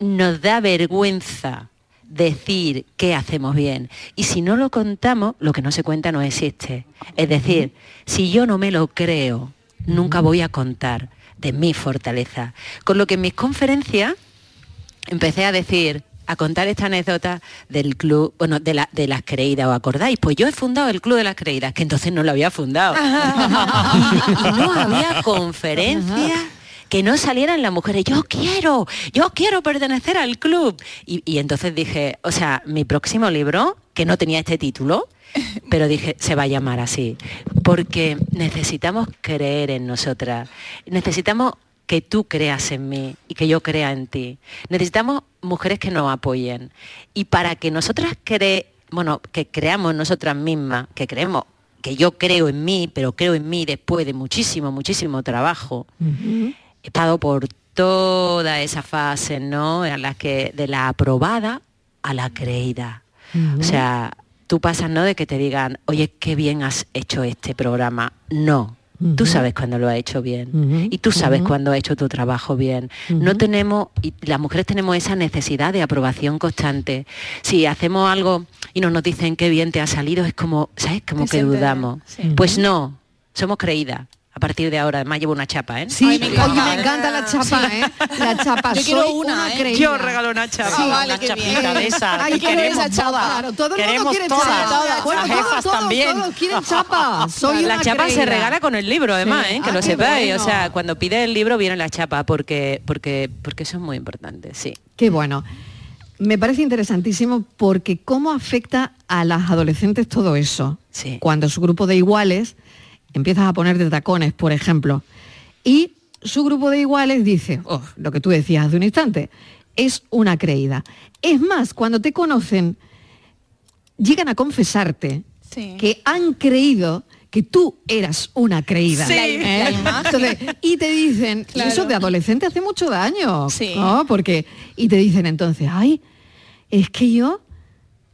nos da vergüenza decir qué hacemos bien. Y si no lo contamos, lo que no se cuenta no existe. Es decir, si yo no me lo creo, nunca voy a contar de mi fortaleza. Con lo que en mis conferencias empecé a decir, a contar esta anécdota del club, bueno, de, la- de las creídas, ¿os acordáis? Pues yo he fundado el club de las creídas, que entonces no lo había fundado. y no había conferencias que no salieran las mujeres, yo quiero, yo quiero pertenecer al club. Y, y entonces dije, o sea, mi próximo libro, que no tenía este título, pero dije, se va a llamar así, porque necesitamos creer en nosotras, necesitamos que tú creas en mí y que yo crea en ti. Necesitamos mujeres que nos apoyen. Y para que nosotras cre bueno, que creamos nosotras mismas, que creemos, que yo creo en mí, pero creo en mí después de muchísimo, muchísimo trabajo, he pasado por toda esa fase, ¿no? En las que de la aprobada a la creída. O sea, tú pasas, ¿no? De que te digan, oye, qué bien has hecho este programa. No. Tú sabes cuando lo has hecho bien y tú sabes cuando has hecho tu trabajo bien. No tenemos, y las mujeres tenemos esa necesidad de aprobación constante. Si hacemos algo y no nos dicen qué bien te ha salido, es como, ¿sabes? Como Te que sientes- dudamos. sí. Pues no, somos creídas. A partir de ahora, además llevo una chapa, ¿eh? Sí, oye, me encanta la chapa, ¿eh? La chapa. Yo quiero Soy una, ¿eh? Yo regalo una chapa. Sí, vale, una qué chapita bien. de esa. Ay, queremos esa chapa. todas. Claro, todo el mundo Queremos quiere todas. chapa. Bueno, Las todos, jefas todos, también. todos quieren chapa. Soy la una chapa se regala con el libro, además, Sí. ¿eh? que Ah, lo sepáis. bueno. O sea, cuando pides el libro viene la chapa, porque, porque, porque eso es muy importante, sí. Qué bueno. Me parece interesantísimo porque cómo afecta a las adolescentes todo eso. Cuando su grupo de iguales empiezas a poner de tacones, por ejemplo, y su grupo de iguales dice, oh, lo que tú decías hace un instante, es una creída. Es más, cuando te conocen, llegan a confesarte Sí. que han creído que tú eras una creída. Sí. Entonces, y te dicen, Claro. eso de adolescente hace mucho daño, Sí. ¿no? Porque, y te dicen entonces, ay, es que yo,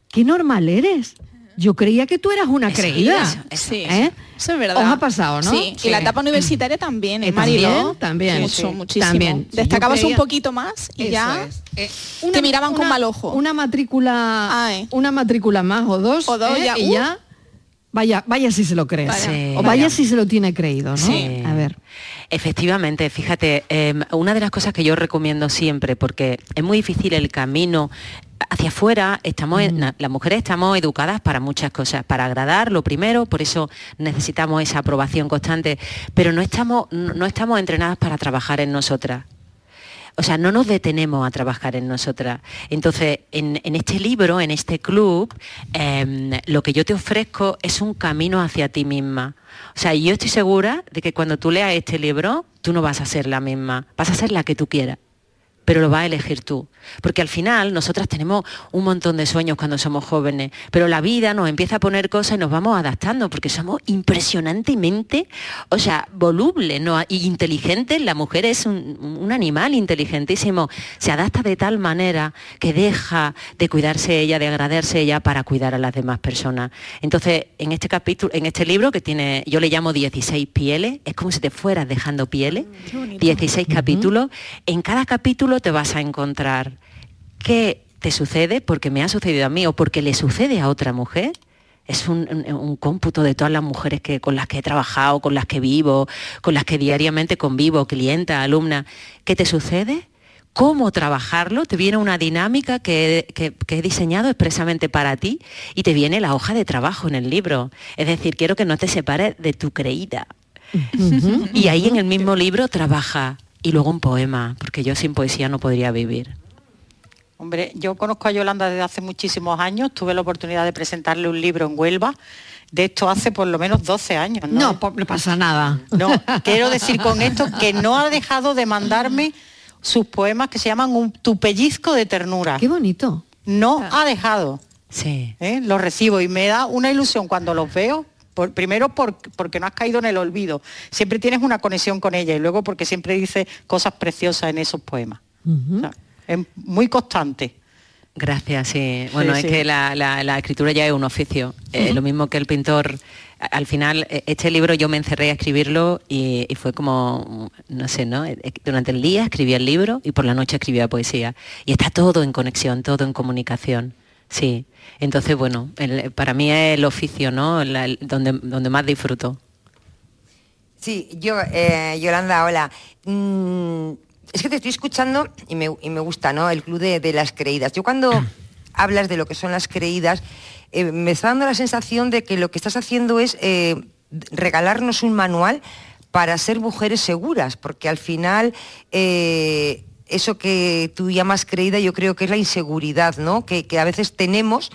qué normal eres. Yo creía que tú eras una creída. ¿Eh? Eso es verdad. Os ha pasado, ¿no? Sí, y la etapa universitaria también, ¿eh, Eh, Marilo? también, también. Mucho, Sí, muchísimo. también. Destacabas creía- un poquito más y Eso ya es. te miraban con mal ojo. Una matrícula, una matrícula más o dos, O dos, ¿eh? ya, y uh. ya, vaya, vaya si se lo cree. Vaya. Sí. O vaya Vaya. si se lo tiene creído, ¿no? Sí. A ver. Efectivamente, fíjate, eh, una de las cosas que yo recomiendo siempre, porque es muy difícil el camino hacia afuera, estamos na- las mujeres estamos educadas para muchas cosas, para agradar lo primero, por eso necesitamos esa aprobación constante, pero no estamos, no estamos entrenadas para trabajar en nosotras. O sea, no nos detenemos a trabajar en nosotras. Entonces, en, en este libro, en este club, em, lo que yo te ofrezco es un camino hacia ti misma. O sea, yo estoy segura de que cuando tú leas este libro, tú no vas a ser la misma, vas a ser la que tú quieras pero lo vas a elegir tú. Porque al final nosotras tenemos un montón de sueños cuando somos jóvenes, pero la vida nos empieza a poner cosas y nos vamos adaptando, porque somos impresionantemente, o sea, volubles ¿no? y inteligentes. La mujer es un, un animal inteligentísimo, se adapta de tal manera que deja de cuidarse ella, de agradarse ella para cuidar a las demás personas. Entonces, en este capítulo, en este libro que tiene, yo le llamo 16 pieles, es como si te fueras dejando pieles, 16 capítulos, en cada capítulo te vas a encontrar qué te sucede, porque me ha sucedido a mí o porque le sucede a otra mujer. Es un, un- un cómputo de todas las mujeres que, con las que he trabajado, con las que vivo, con las que diariamente convivo, clientas, alumnas. ¿Qué te sucede? ¿Cómo trabajarlo? Te viene una dinámica que, que- que he diseñado expresamente para ti y te viene la hoja de trabajo en el libro. Es decir, quiero que no te separes de tu creída. Y ahí en el mismo libro trabaja y luego un poema, porque yo sin poesía no podría vivir. Hombre, yo conozco a Yolanda desde hace muchísimos años, tuve la oportunidad de presentarle un libro en Huelva, de esto hace por lo menos 12 años. No, No, pasa nada. No, quiero decir con esto que no ha dejado de mandarme sus poemas que se llaman un tu pellizco de ternura. Qué bonito. No ha dejado. Sí. ¿eh? Los recibo y me da una ilusión cuando los veo. Por- primero por- porque no has caído en el olvido. Siempre tienes una conexión con ella y luego porque siempre dice cosas preciosas en esos poemas. O sea, es muy constante. Gracias, sí. Bueno, Sí, es que la, la- la escritura ya es un oficio. Eh, lo mismo que el pintor. Al final, eh, este libro yo me encerré a escribirlo y, y fue como, no sé, ¿no? Eh, Durante el día escribía el libro y por la noche escribía poesía. Y está todo en conexión, todo en comunicación. Sí. Entonces, bueno, el- para mí es el oficio, ¿no? La- el- donde, donde más disfruto. Sí, yo, eh, Yolanda, hola. Mm, es que te estoy escuchando y me, y me gusta, ¿no? El club de, de las creídas. Yo cuando hablas de lo que son las creídas, eh, me está dando la sensación de que lo que estás haciendo es eh, regalarnos un manual para ser mujeres seguras, porque al final eh, eso que tú llamas creída yo creo que es la inseguridad, ¿no? Que, que a veces tenemos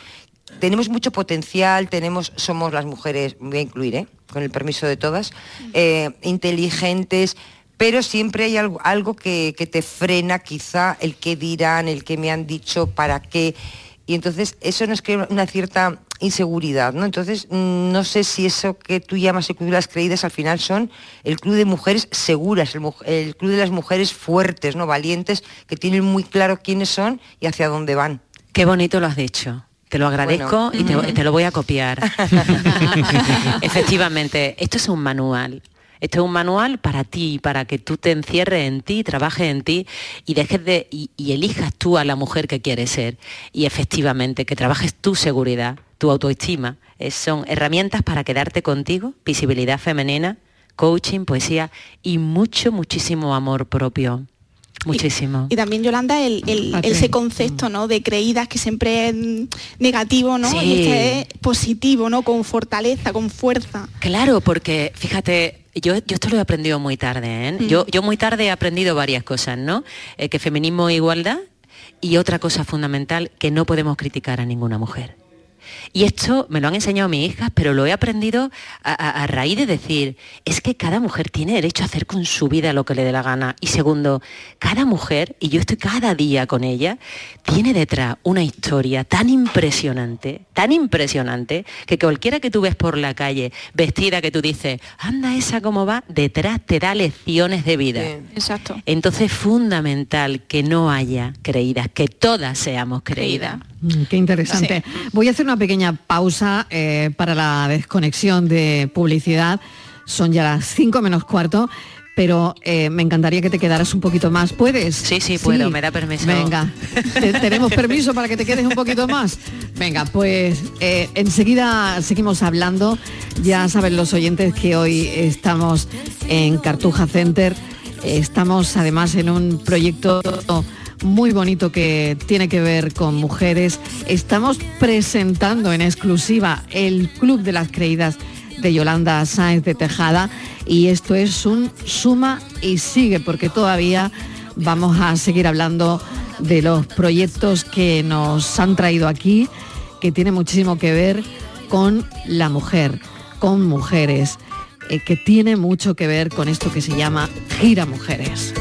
tenemos mucho potencial, tenemos, somos las mujeres, voy a incluir, ¿eh? con el permiso de todas, eh, inteligentes, pero siempre hay algo, algo que, que te frena quizá el que dirán, el que me han dicho, para qué. Y entonces eso nos crea una cierta inseguridad, ¿no? Entonces, mm, no sé si eso que tú llamas el club de las creídas al final son el club de mujeres seguras, el, club de las mujeres fuertes, ¿no? Valientes, que tienen muy claro quiénes son y hacia dónde van. Qué bonito lo has dicho. Te lo agradezco Bueno. y, te, y te lo voy a copiar. Efectivamente, esto es un manual. Esto es un manual para ti, para que tú te encierres en ti, trabajes en ti y dejes de y, y elijas tú a la mujer que quieres ser. Y efectivamente, que trabajes tu seguridad, tu autoestima. Eh, son herramientas para quedarte contigo, visibilidad femenina, coaching, poesía y mucho, muchísimo amor propio. Muchísimo. Y también, Yolanda, el, el- ¿A qué? ese concepto ¿no? de creídas que siempre es negativo, ¿no? Sí. Y este es positivo, ¿no? Con fortaleza, con fuerza. Claro, porque fíjate, yo, yo esto lo he aprendido muy tarde, ¿eh? Mm. Yo, yo muy tarde he aprendido varias cosas, ¿no? Eh, que feminismo e igualdad y otra cosa fundamental, que no podemos criticar a ninguna mujer. Y esto me lo han enseñado mis hijas, pero lo he aprendido a, a- a raíz de decir, es que cada mujer tiene derecho a hacer con su vida lo que le dé la gana. Y segundo, cada mujer, y yo estoy cada día con ella, tiene detrás una historia tan impresionante, tan impresionante, que cualquiera que tú ves por la calle, vestida que tú dices, anda esa cómo va, detrás te da lecciones de vida. Exacto. Entonces es fundamental que no haya creídas, que todas seamos creídas. Mm, Qué interesante. Voy a hacer una pequeña pausa eh, para la desconexión de publicidad. Son ya las 5 menos cuarto, pero eh, me encantaría que te quedaras un poquito más. ¿Puedes? Sí, sí, puedo, me da permiso. Venga, Te- tenemos permiso para que te quedes un poquito más. Venga, pues eh, enseguida seguimos hablando. Ya saben los oyentes que hoy estamos en Cartuja Center. Estamos además en un proyecto muy bonito que tiene que ver con mujeres. Estamos presentando en exclusiva el Club de las Creídas de Yolanda Sáenz de Tejada y esto es un suma y sigue porque todavía vamos a seguir hablando de los proyectos que nos han traído aquí, que tiene muchísimo que ver con la mujer, con mujeres, eh, que tiene mucho que ver con esto que se llama Gira Mujeres.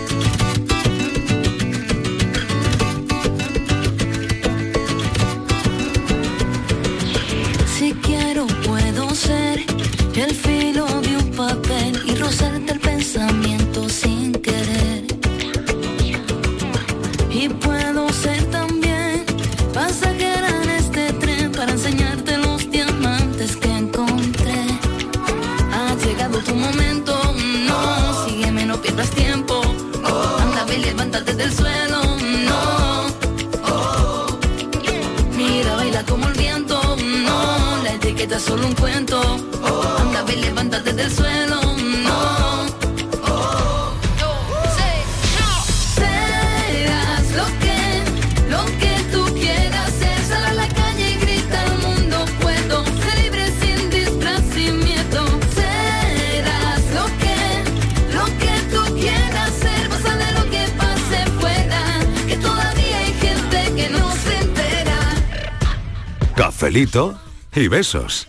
Un cuento. Anda, ve, del suelo, no. Serás lo que, lo que tú quieras ser, sal a la calle y grita al mundo, puedo ser libre sin disfraz y miedo. Serás lo que, lo que tú quieras ser, pasa de lo que pase fuera, que todavía hay gente que no se entera. Cafelito y besos.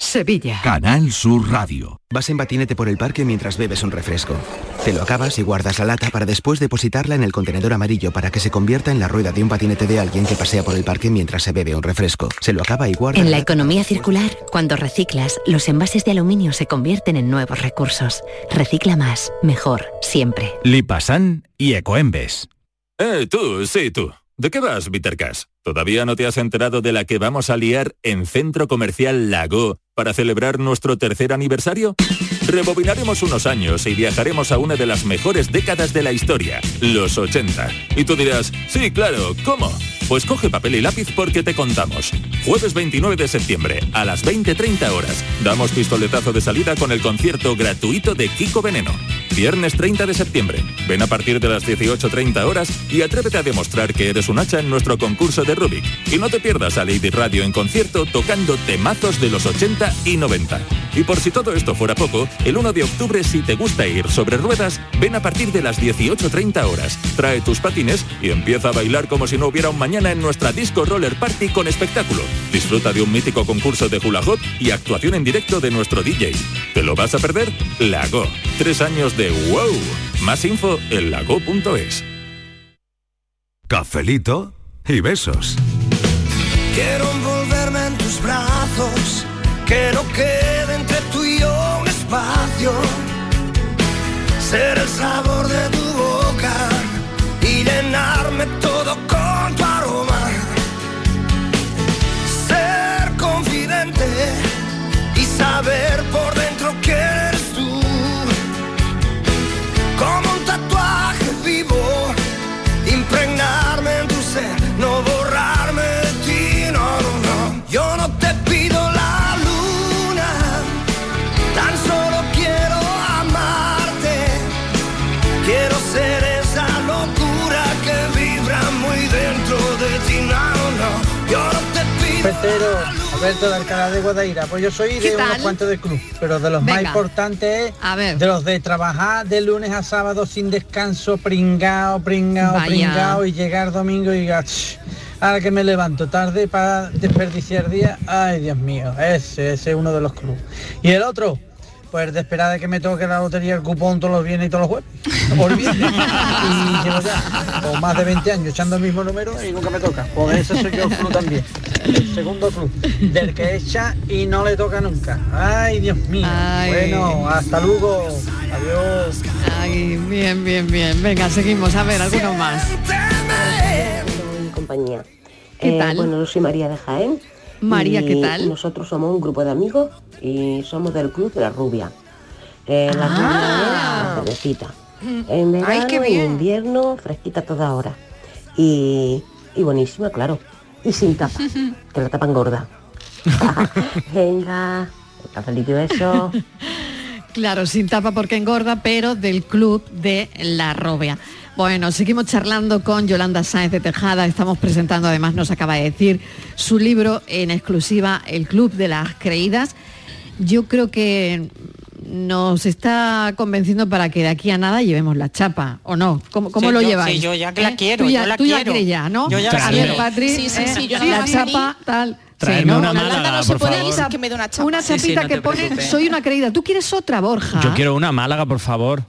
Sevilla. Canal Sur Radio. Vas en patinete por el parque mientras bebes un refresco. Te lo acabas y guardas la lata para después depositarla en el contenedor amarillo para que se convierta en la rueda de un patinete de alguien que pasea por el parque mientras se bebe un refresco. Se lo acaba y guarda. En la economía circular, cuando reciclas, los envases de aluminio se convierten en nuevos recursos. Recicla más, mejor, siempre. Lipasan y Ecoembes. Eh, tú, sí, tú. ¿De qué vas, Vitercas? ¿Todavía no te has enterado de la que vamos a liar en Centro Comercial Lago para celebrar nuestro tercer aniversario? Rebobinaremos unos años y viajaremos a una de las mejores décadas de la historia, los 80. Y tú dirás, sí, claro, ¿cómo? Pues coge papel y lápiz porque te contamos. Jueves 29 de septiembre, a las 20.30 horas, damos pistoletazo de salida con el concierto gratuito de Kiko Veneno. Viernes 30 de septiembre, ven a partir de las 18.30 horas y atrévete a demostrar que eres un hacha en nuestro concurso de Rubik. Y no te pierdas a Lady Radio en concierto tocando temazos de los 80 y 90. Y por si todo esto fuera poco, el 1 de octubre si te gusta ir sobre ruedas, ven a partir de las 18.30 horas. Trae tus patines y empieza a bailar como si no hubiera un mañana en nuestra disco roller party con espectáculo. Disfruta de un mítico concurso de hula hop y actuación en directo de nuestro DJ. ¿Te lo vas a perder? Lago. Tres años de wow. Más info en lago.es. Cafelito y besos. Quiero envolverme en tus brazos, que no quede entre tú y yo un espacio. Ser el sabor de tu boca y llenarme todo saber por dentro que eres tú. Como un tatuaje vivo, impregnarme en tu ser, no borrarme de ti, no, no, no. Yo no te pido la luna, tan solo quiero amarte. Quiero ser esa locura que vibra muy dentro de ti, no, no. Yo no te pido Petero, Alberto de Alcalá de Guadaira. Pues yo soy ¿Qué de unos cuantos de club, pero de los más importantes es de los de trabajar de lunes a sábado sin descanso, pringao, pringao, Vaya. pringao y llegar domingo y diga, "Ch, ahora que me levanto tarde para desperdiciar día, ay Dios mío, ese, ese es uno de los clubes. Y el otro, pues de esperar de que me toque la lotería el cupón todos los viernes y todos los jueves. Y llevo ya o más de 20 años echando el mismo número y nunca me toca. Pues ese soy yo el club también. El segundo club. Del que echa y no le toca nunca. Ay, Dios mío. Ay. Bueno, hasta luego. Adiós. Ay, bien, bien, bien. Venga, seguimos. A ver, alguno más. y compañía. ¿Qué Eh, tal? Bueno, yo soy María de Jaén. María, y ¿qué tal? Nosotros somos un grupo de amigos y somos del club de la rubia. Eh, la Ah. rubia es la cervecita. En verano Ay, qué y bien. en invierno, fresquita toda hora. Y, y buenísima, claro. Y sin tapa, que la tapan gorda. Venga, cafelito y eso. Claro, sin tapa porque engorda, pero del club de La Robia. Bueno, seguimos charlando con Yolanda Sáenz de Tejada. Estamos presentando, además nos acaba de decir, su libro en exclusiva, El Club de las Creídas. Yo creo que nos está convenciendo para que de aquí a nada llevemos la chapa, ¿o no? ¿Cómo, cómo Sí, lo yo- lleváis? sí, yo ya que la ¿Eh? quiero, Tú ya, yo la tú ya quiero. quieres ya, ¿no? Yo ya la a ver, quiero. Patri, Sí, sí, ¿eh? sí, yo no la voy a chapa, tal. Tráeme ¿no? una La Málaga, Málaga no por se puede favor. que me dé una chapa. Una Sí, sí, chapita no que pone preocupes. soy una creída. ¿Tú quieres otra, Borja? Yo quiero una Málaga, por favor.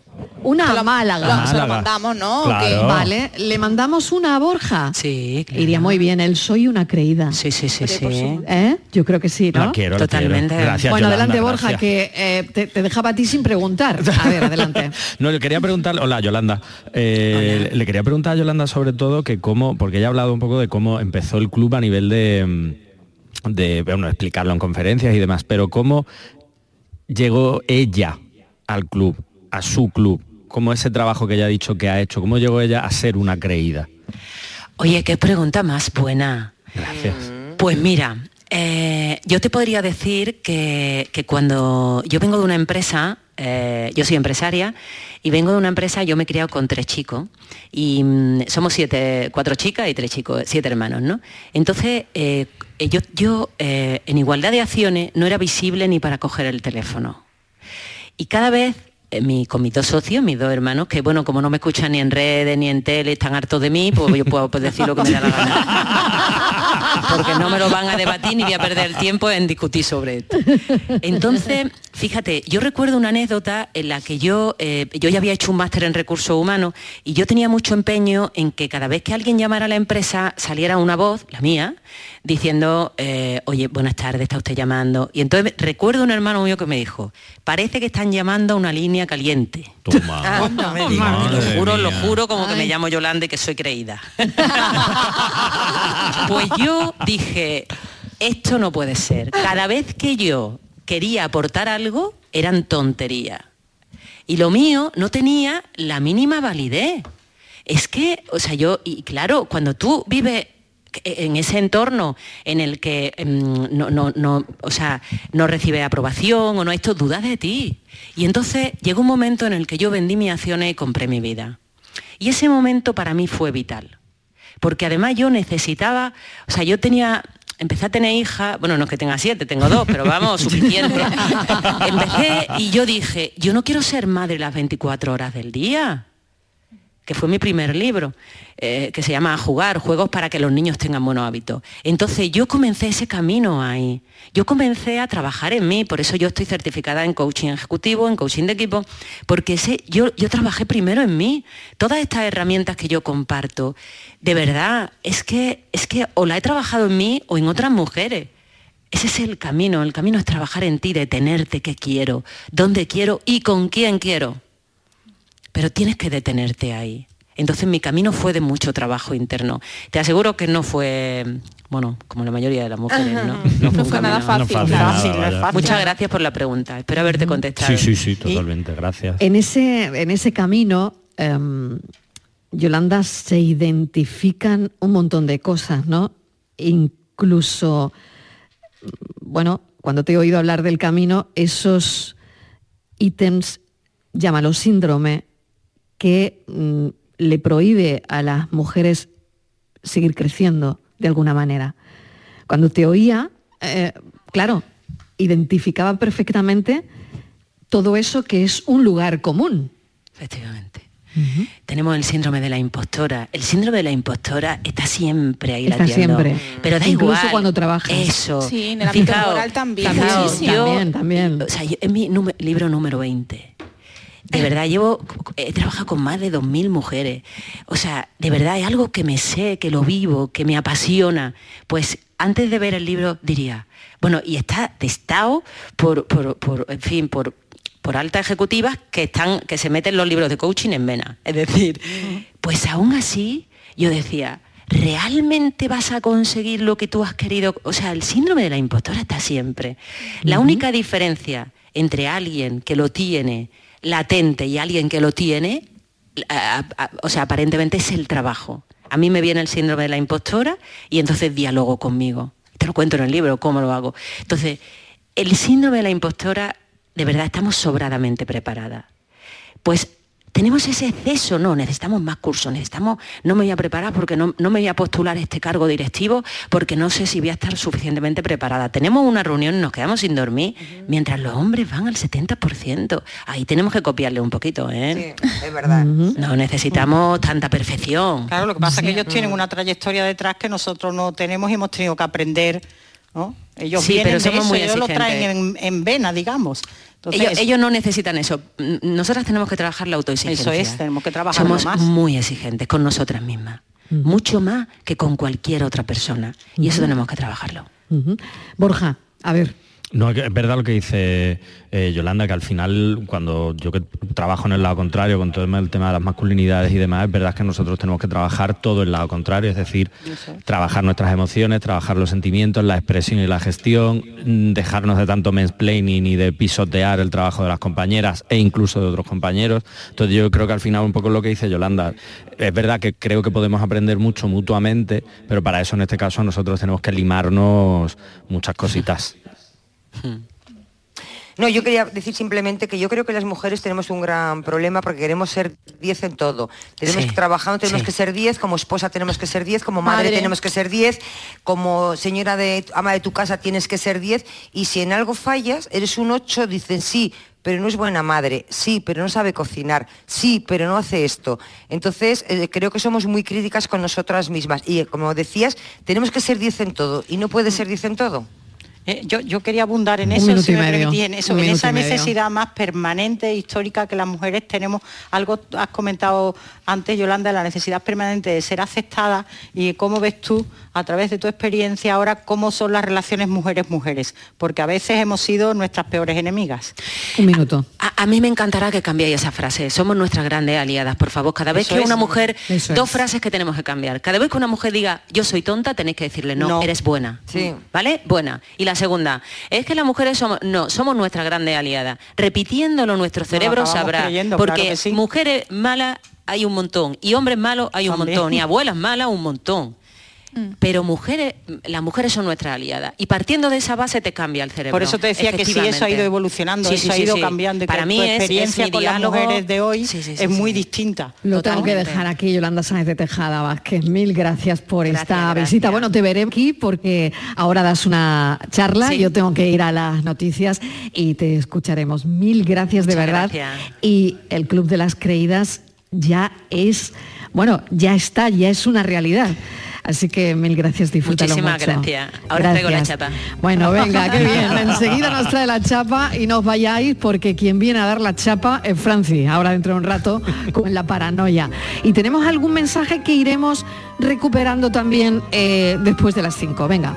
Una a Málaga. lo- se lo mandamos, ¿no? Claro. Vale, le mandamos una a Borja. Sí, Iría muy bien, él soy una creída. Sí, sí, sí, sí. ¿Eh? Yo creo que sí, ¿no? La quiero, la Totalmente. quiero. Gracias, bueno, Yolanda, adelante Borja, gracias. que eh, te, te dejaba a ti sin preguntar. A ver, adelante. No, le quería preguntar, hola Yolanda, Eh, le quería preguntar a Yolanda sobre todo que cómo, porque ella ha hablado un poco de cómo empezó el club a nivel de, mm, de bueno, explicarlo en conferencias y demás, pero cómo llegó ella al club, a su club, cómo ese trabajo que ella ha dicho que ha hecho, cómo llegó ella a ser una creída. Oye, qué pregunta más buena. Gracias. Pues mira, eh, yo te podría decir que, que cuando yo vengo de una empresa, eh, yo soy empresaria y vengo de una empresa, yo me he criado con tres chicos y mm, somos siete, cuatro chicas y tres chicos, siete hermanos, ¿no? Entonces, eh, yo, yo en igualdad de acciones no era visible ni para coger el teléfono. Y cada vez mi- con mis dos socios, mis dos hermanos, que bueno, como no me escuchan ni en redes ni en tele, están hartos de mí, pues yo puedo pues, decir lo que me da la gana. Porque no me lo van a debatir ni voy a perder el tiempo en discutir sobre esto. Entonces, fíjate, yo recuerdo una anécdota en la que yo, eh, yo ya había hecho un máster en recursos humanos y yo tenía mucho empeño en que cada vez que alguien llamara a la empresa saliera una voz, la mía, diciendo, eh, oye, buenas tardes, está usted llamando. Y entonces recuerdo un hermano mío que me dijo, parece que están llamando a una línea caliente. Toma. Me Madre lo juro, lo juro como que me llamo Yolanda y que soy creída. pues yo dije, esto no puede ser. Cada vez que yo quería aportar algo, eran tonterías. Y lo mío no tenía la mínima validez. Es que, o sea, yo, y claro, cuando tú vives en ese entorno en el que mm, no, no, no, o sea, no recibe aprobación o no esto, dudas de ti. Y entonces llegó un momento en el que yo vendí mis acciones y compré mi vida. Y ese momento para mí fue vital. Porque además yo necesitaba, o sea, yo tenía, empecé a tener hija, bueno, no es que tenga siete, tengo dos, pero vamos, suficiente. Empecé y yo dije, yo no quiero ser madre las 24 horas del día que fue mi primer libro, eh, que se llama Jugar, Juegos para que los niños tengan buenos hábitos. Entonces yo comencé ese camino ahí. Yo comencé a trabajar en mí, por eso yo estoy certificada en coaching ejecutivo, en coaching de equipo, porque ese, yo, yo trabajé primero en mí. Todas estas herramientas que yo comparto, de verdad, es que, es que o la he trabajado en mí o en otras mujeres. Ese es el camino, el camino es trabajar en ti, detenerte qué quiero, dónde quiero y con quién quiero pero tienes que detenerte ahí. Entonces mi camino fue de mucho trabajo interno. Te aseguro que no fue, bueno, como la mayoría de las mujeres, ¿no? No fue nada fácil. No fácil, nada, fácil. Muchas gracias por la pregunta. Espero haberte contestado. Sí, sí, sí, totalmente, gracias. En ese, en ese camino, em, Yolanda, se identifican un montón de cosas, ¿no? Incluso, bueno, cuando te he oído hablar del camino, esos ítems, llámalo síndrome, que mm, le prohíbe a las mujeres seguir creciendo de alguna manera. Cuando te oía, eh, claro, identificaba perfectamente todo eso que es un lugar común. Efectivamente. Tenemos el síndrome de la impostora. El síndrome de la impostora está siempre ahí Está latiendo. siempre. Pero da Incluso igual. cuando trabajas. Eso. Sí, en el ámbito laboral también. fijaos, yo- También, también. O sea, yo- es mi número- libro número 20. De verdad, llevo, he trabajado con más de 2.000 mujeres. O sea, de verdad es algo que me sé, que lo vivo, que me apasiona. Pues antes de ver el libro diría, bueno, y está testado por, por, por, en fin, por, por altas ejecutivas que, están, que se meten los libros de coaching en vena. Es decir, pues aún así yo decía, ¿realmente vas a conseguir lo que tú has querido? O sea, el síndrome de la impostora está siempre. La única diferencia entre alguien que lo tiene latente y alguien que lo tiene, o sea, aparentemente es el trabajo. A mí me viene el síndrome de la impostora y entonces dialogo conmigo. Te lo cuento en el libro, cómo lo hago. Entonces, el síndrome de la impostora, de verdad, estamos sobradamente preparadas. Pues tenemos ese exceso, no, necesitamos más cursos, necesitamos, no me voy a preparar porque no, no me voy a postular este cargo directivo porque no sé si voy a estar suficientemente preparada. Tenemos una reunión y nos quedamos sin dormir mientras los hombres van al 70%. Ahí tenemos que copiarle un poquito, ¿eh? es verdad. No necesitamos tanta perfección. Claro, lo que pasa es que ellos tienen una trayectoria detrás que nosotros no tenemos y hemos tenido que aprender, ¿no? Ellos Sí, vienen pero de somos eso, muy ellos lo traen en, en vena, digamos. Entonces, ellos, no necesitan eso. Nosotras tenemos que trabajar la autoexigencia. Eso es, tenemos que trabajarlo Somos más. muy exigentes con nosotras mismas. Mucho más que con cualquier otra persona. Y eso tenemos que trabajarlo. Borja, a ver. No, es verdad lo que dice eh, Yolanda, que al final, cuando yo que trabajo en el lado contrario, con todo el tema de las masculinidades y demás, es verdad que nosotros tenemos que trabajar todo el lado contrario, es decir, trabajar nuestras emociones, trabajar los sentimientos, la expresión y la gestión, mm, dejarnos de tanto mansplaining y de pisotear el trabajo de las compañeras e incluso de otros compañeros. Entonces yo creo que al final un poco lo que dice Yolanda, es verdad que creo que podemos aprender mucho mutuamente, pero para eso en este caso nosotros tenemos que limarnos muchas cositas. No, yo quería decir simplemente que yo creo que las mujeres tenemos un gran problema porque queremos ser 10 en todo. Tenemos Sí, que trabajar, tenemos sí. que ser 10, como esposa tenemos que ser 10, como madre, Madre. tenemos que ser 10, como señora de ama de tu casa tienes que ser 10 y si en algo fallas, eres un 8, dicen sí, pero no es buena madre, sí, pero no sabe cocinar, sí, pero no hace esto. Entonces, eh, creo que somos muy críticas con nosotras mismas y eh, como decías, tenemos que ser 10 en todo y no puede ser 10 en todo. Eh, yo, yo quería abundar en eso, si me permitís, en eso, esa necesidad más permanente, histórica que las mujeres tenemos. Algo has comentado antes, Yolanda, la necesidad permanente de ser aceptada y cómo ves tú, a través de tu experiencia ahora, cómo son las relaciones mujeres-mujeres, porque a veces hemos sido nuestras peores enemigas. Un minuto. A, a mí me encantará que cambiéis esa frase. Somos nuestras grandes aliadas, por favor. Cada vez Eso que es. una mujer, Eso dos es. frases que tenemos que cambiar. Cada vez que una mujer diga yo soy tonta, tenéis que decirle no, No. eres buena. Sí. ¿Vale? Buena. Y la segunda, es que las mujeres somos, no, somos nuestras grandes aliadas. Repitiéndolo nuestro cerebro sabrá. creyendo, porque claro que sí. mujeres malas hay un montón y hombres malos hay un También. montón y abuelas malas un montón. Pero mujeres, las mujeres son nuestras aliadas. Y partiendo de esa base te cambia el cerebro. Por eso te decía que sí, eso ha ido evolucionando, Sí, eso sí, ha ido sí. cambiando y Para que mí tu es- experiencia con las mujeres de hoy Sí, sí, sí, es muy sí. distinta. Lo tengo que dejar aquí, Yolanda Sáenz de Tejada Vázquez. Mil gracias por esta gracias. visita. Bueno, te veré aquí porque ahora das una charla, Sí. yo tengo que ir a las noticias y te escucharemos. Mil gracias de verdad. gracias. Y el Club de las Creídas ya es, bueno, ya está, ya es una realidad. Así que mil gracias, disfrútalo Muchísimas mucho. gracias. Ahora traigo la Gracias. chapa. Bueno, venga, qué bien. Enseguida nos trae la chapa y no os vayáis porque quien viene a dar la chapa es Franci, ahora dentro de un rato con la paranoia. Y tenemos algún mensaje que iremos recuperando también eh, después de las 5. Venga.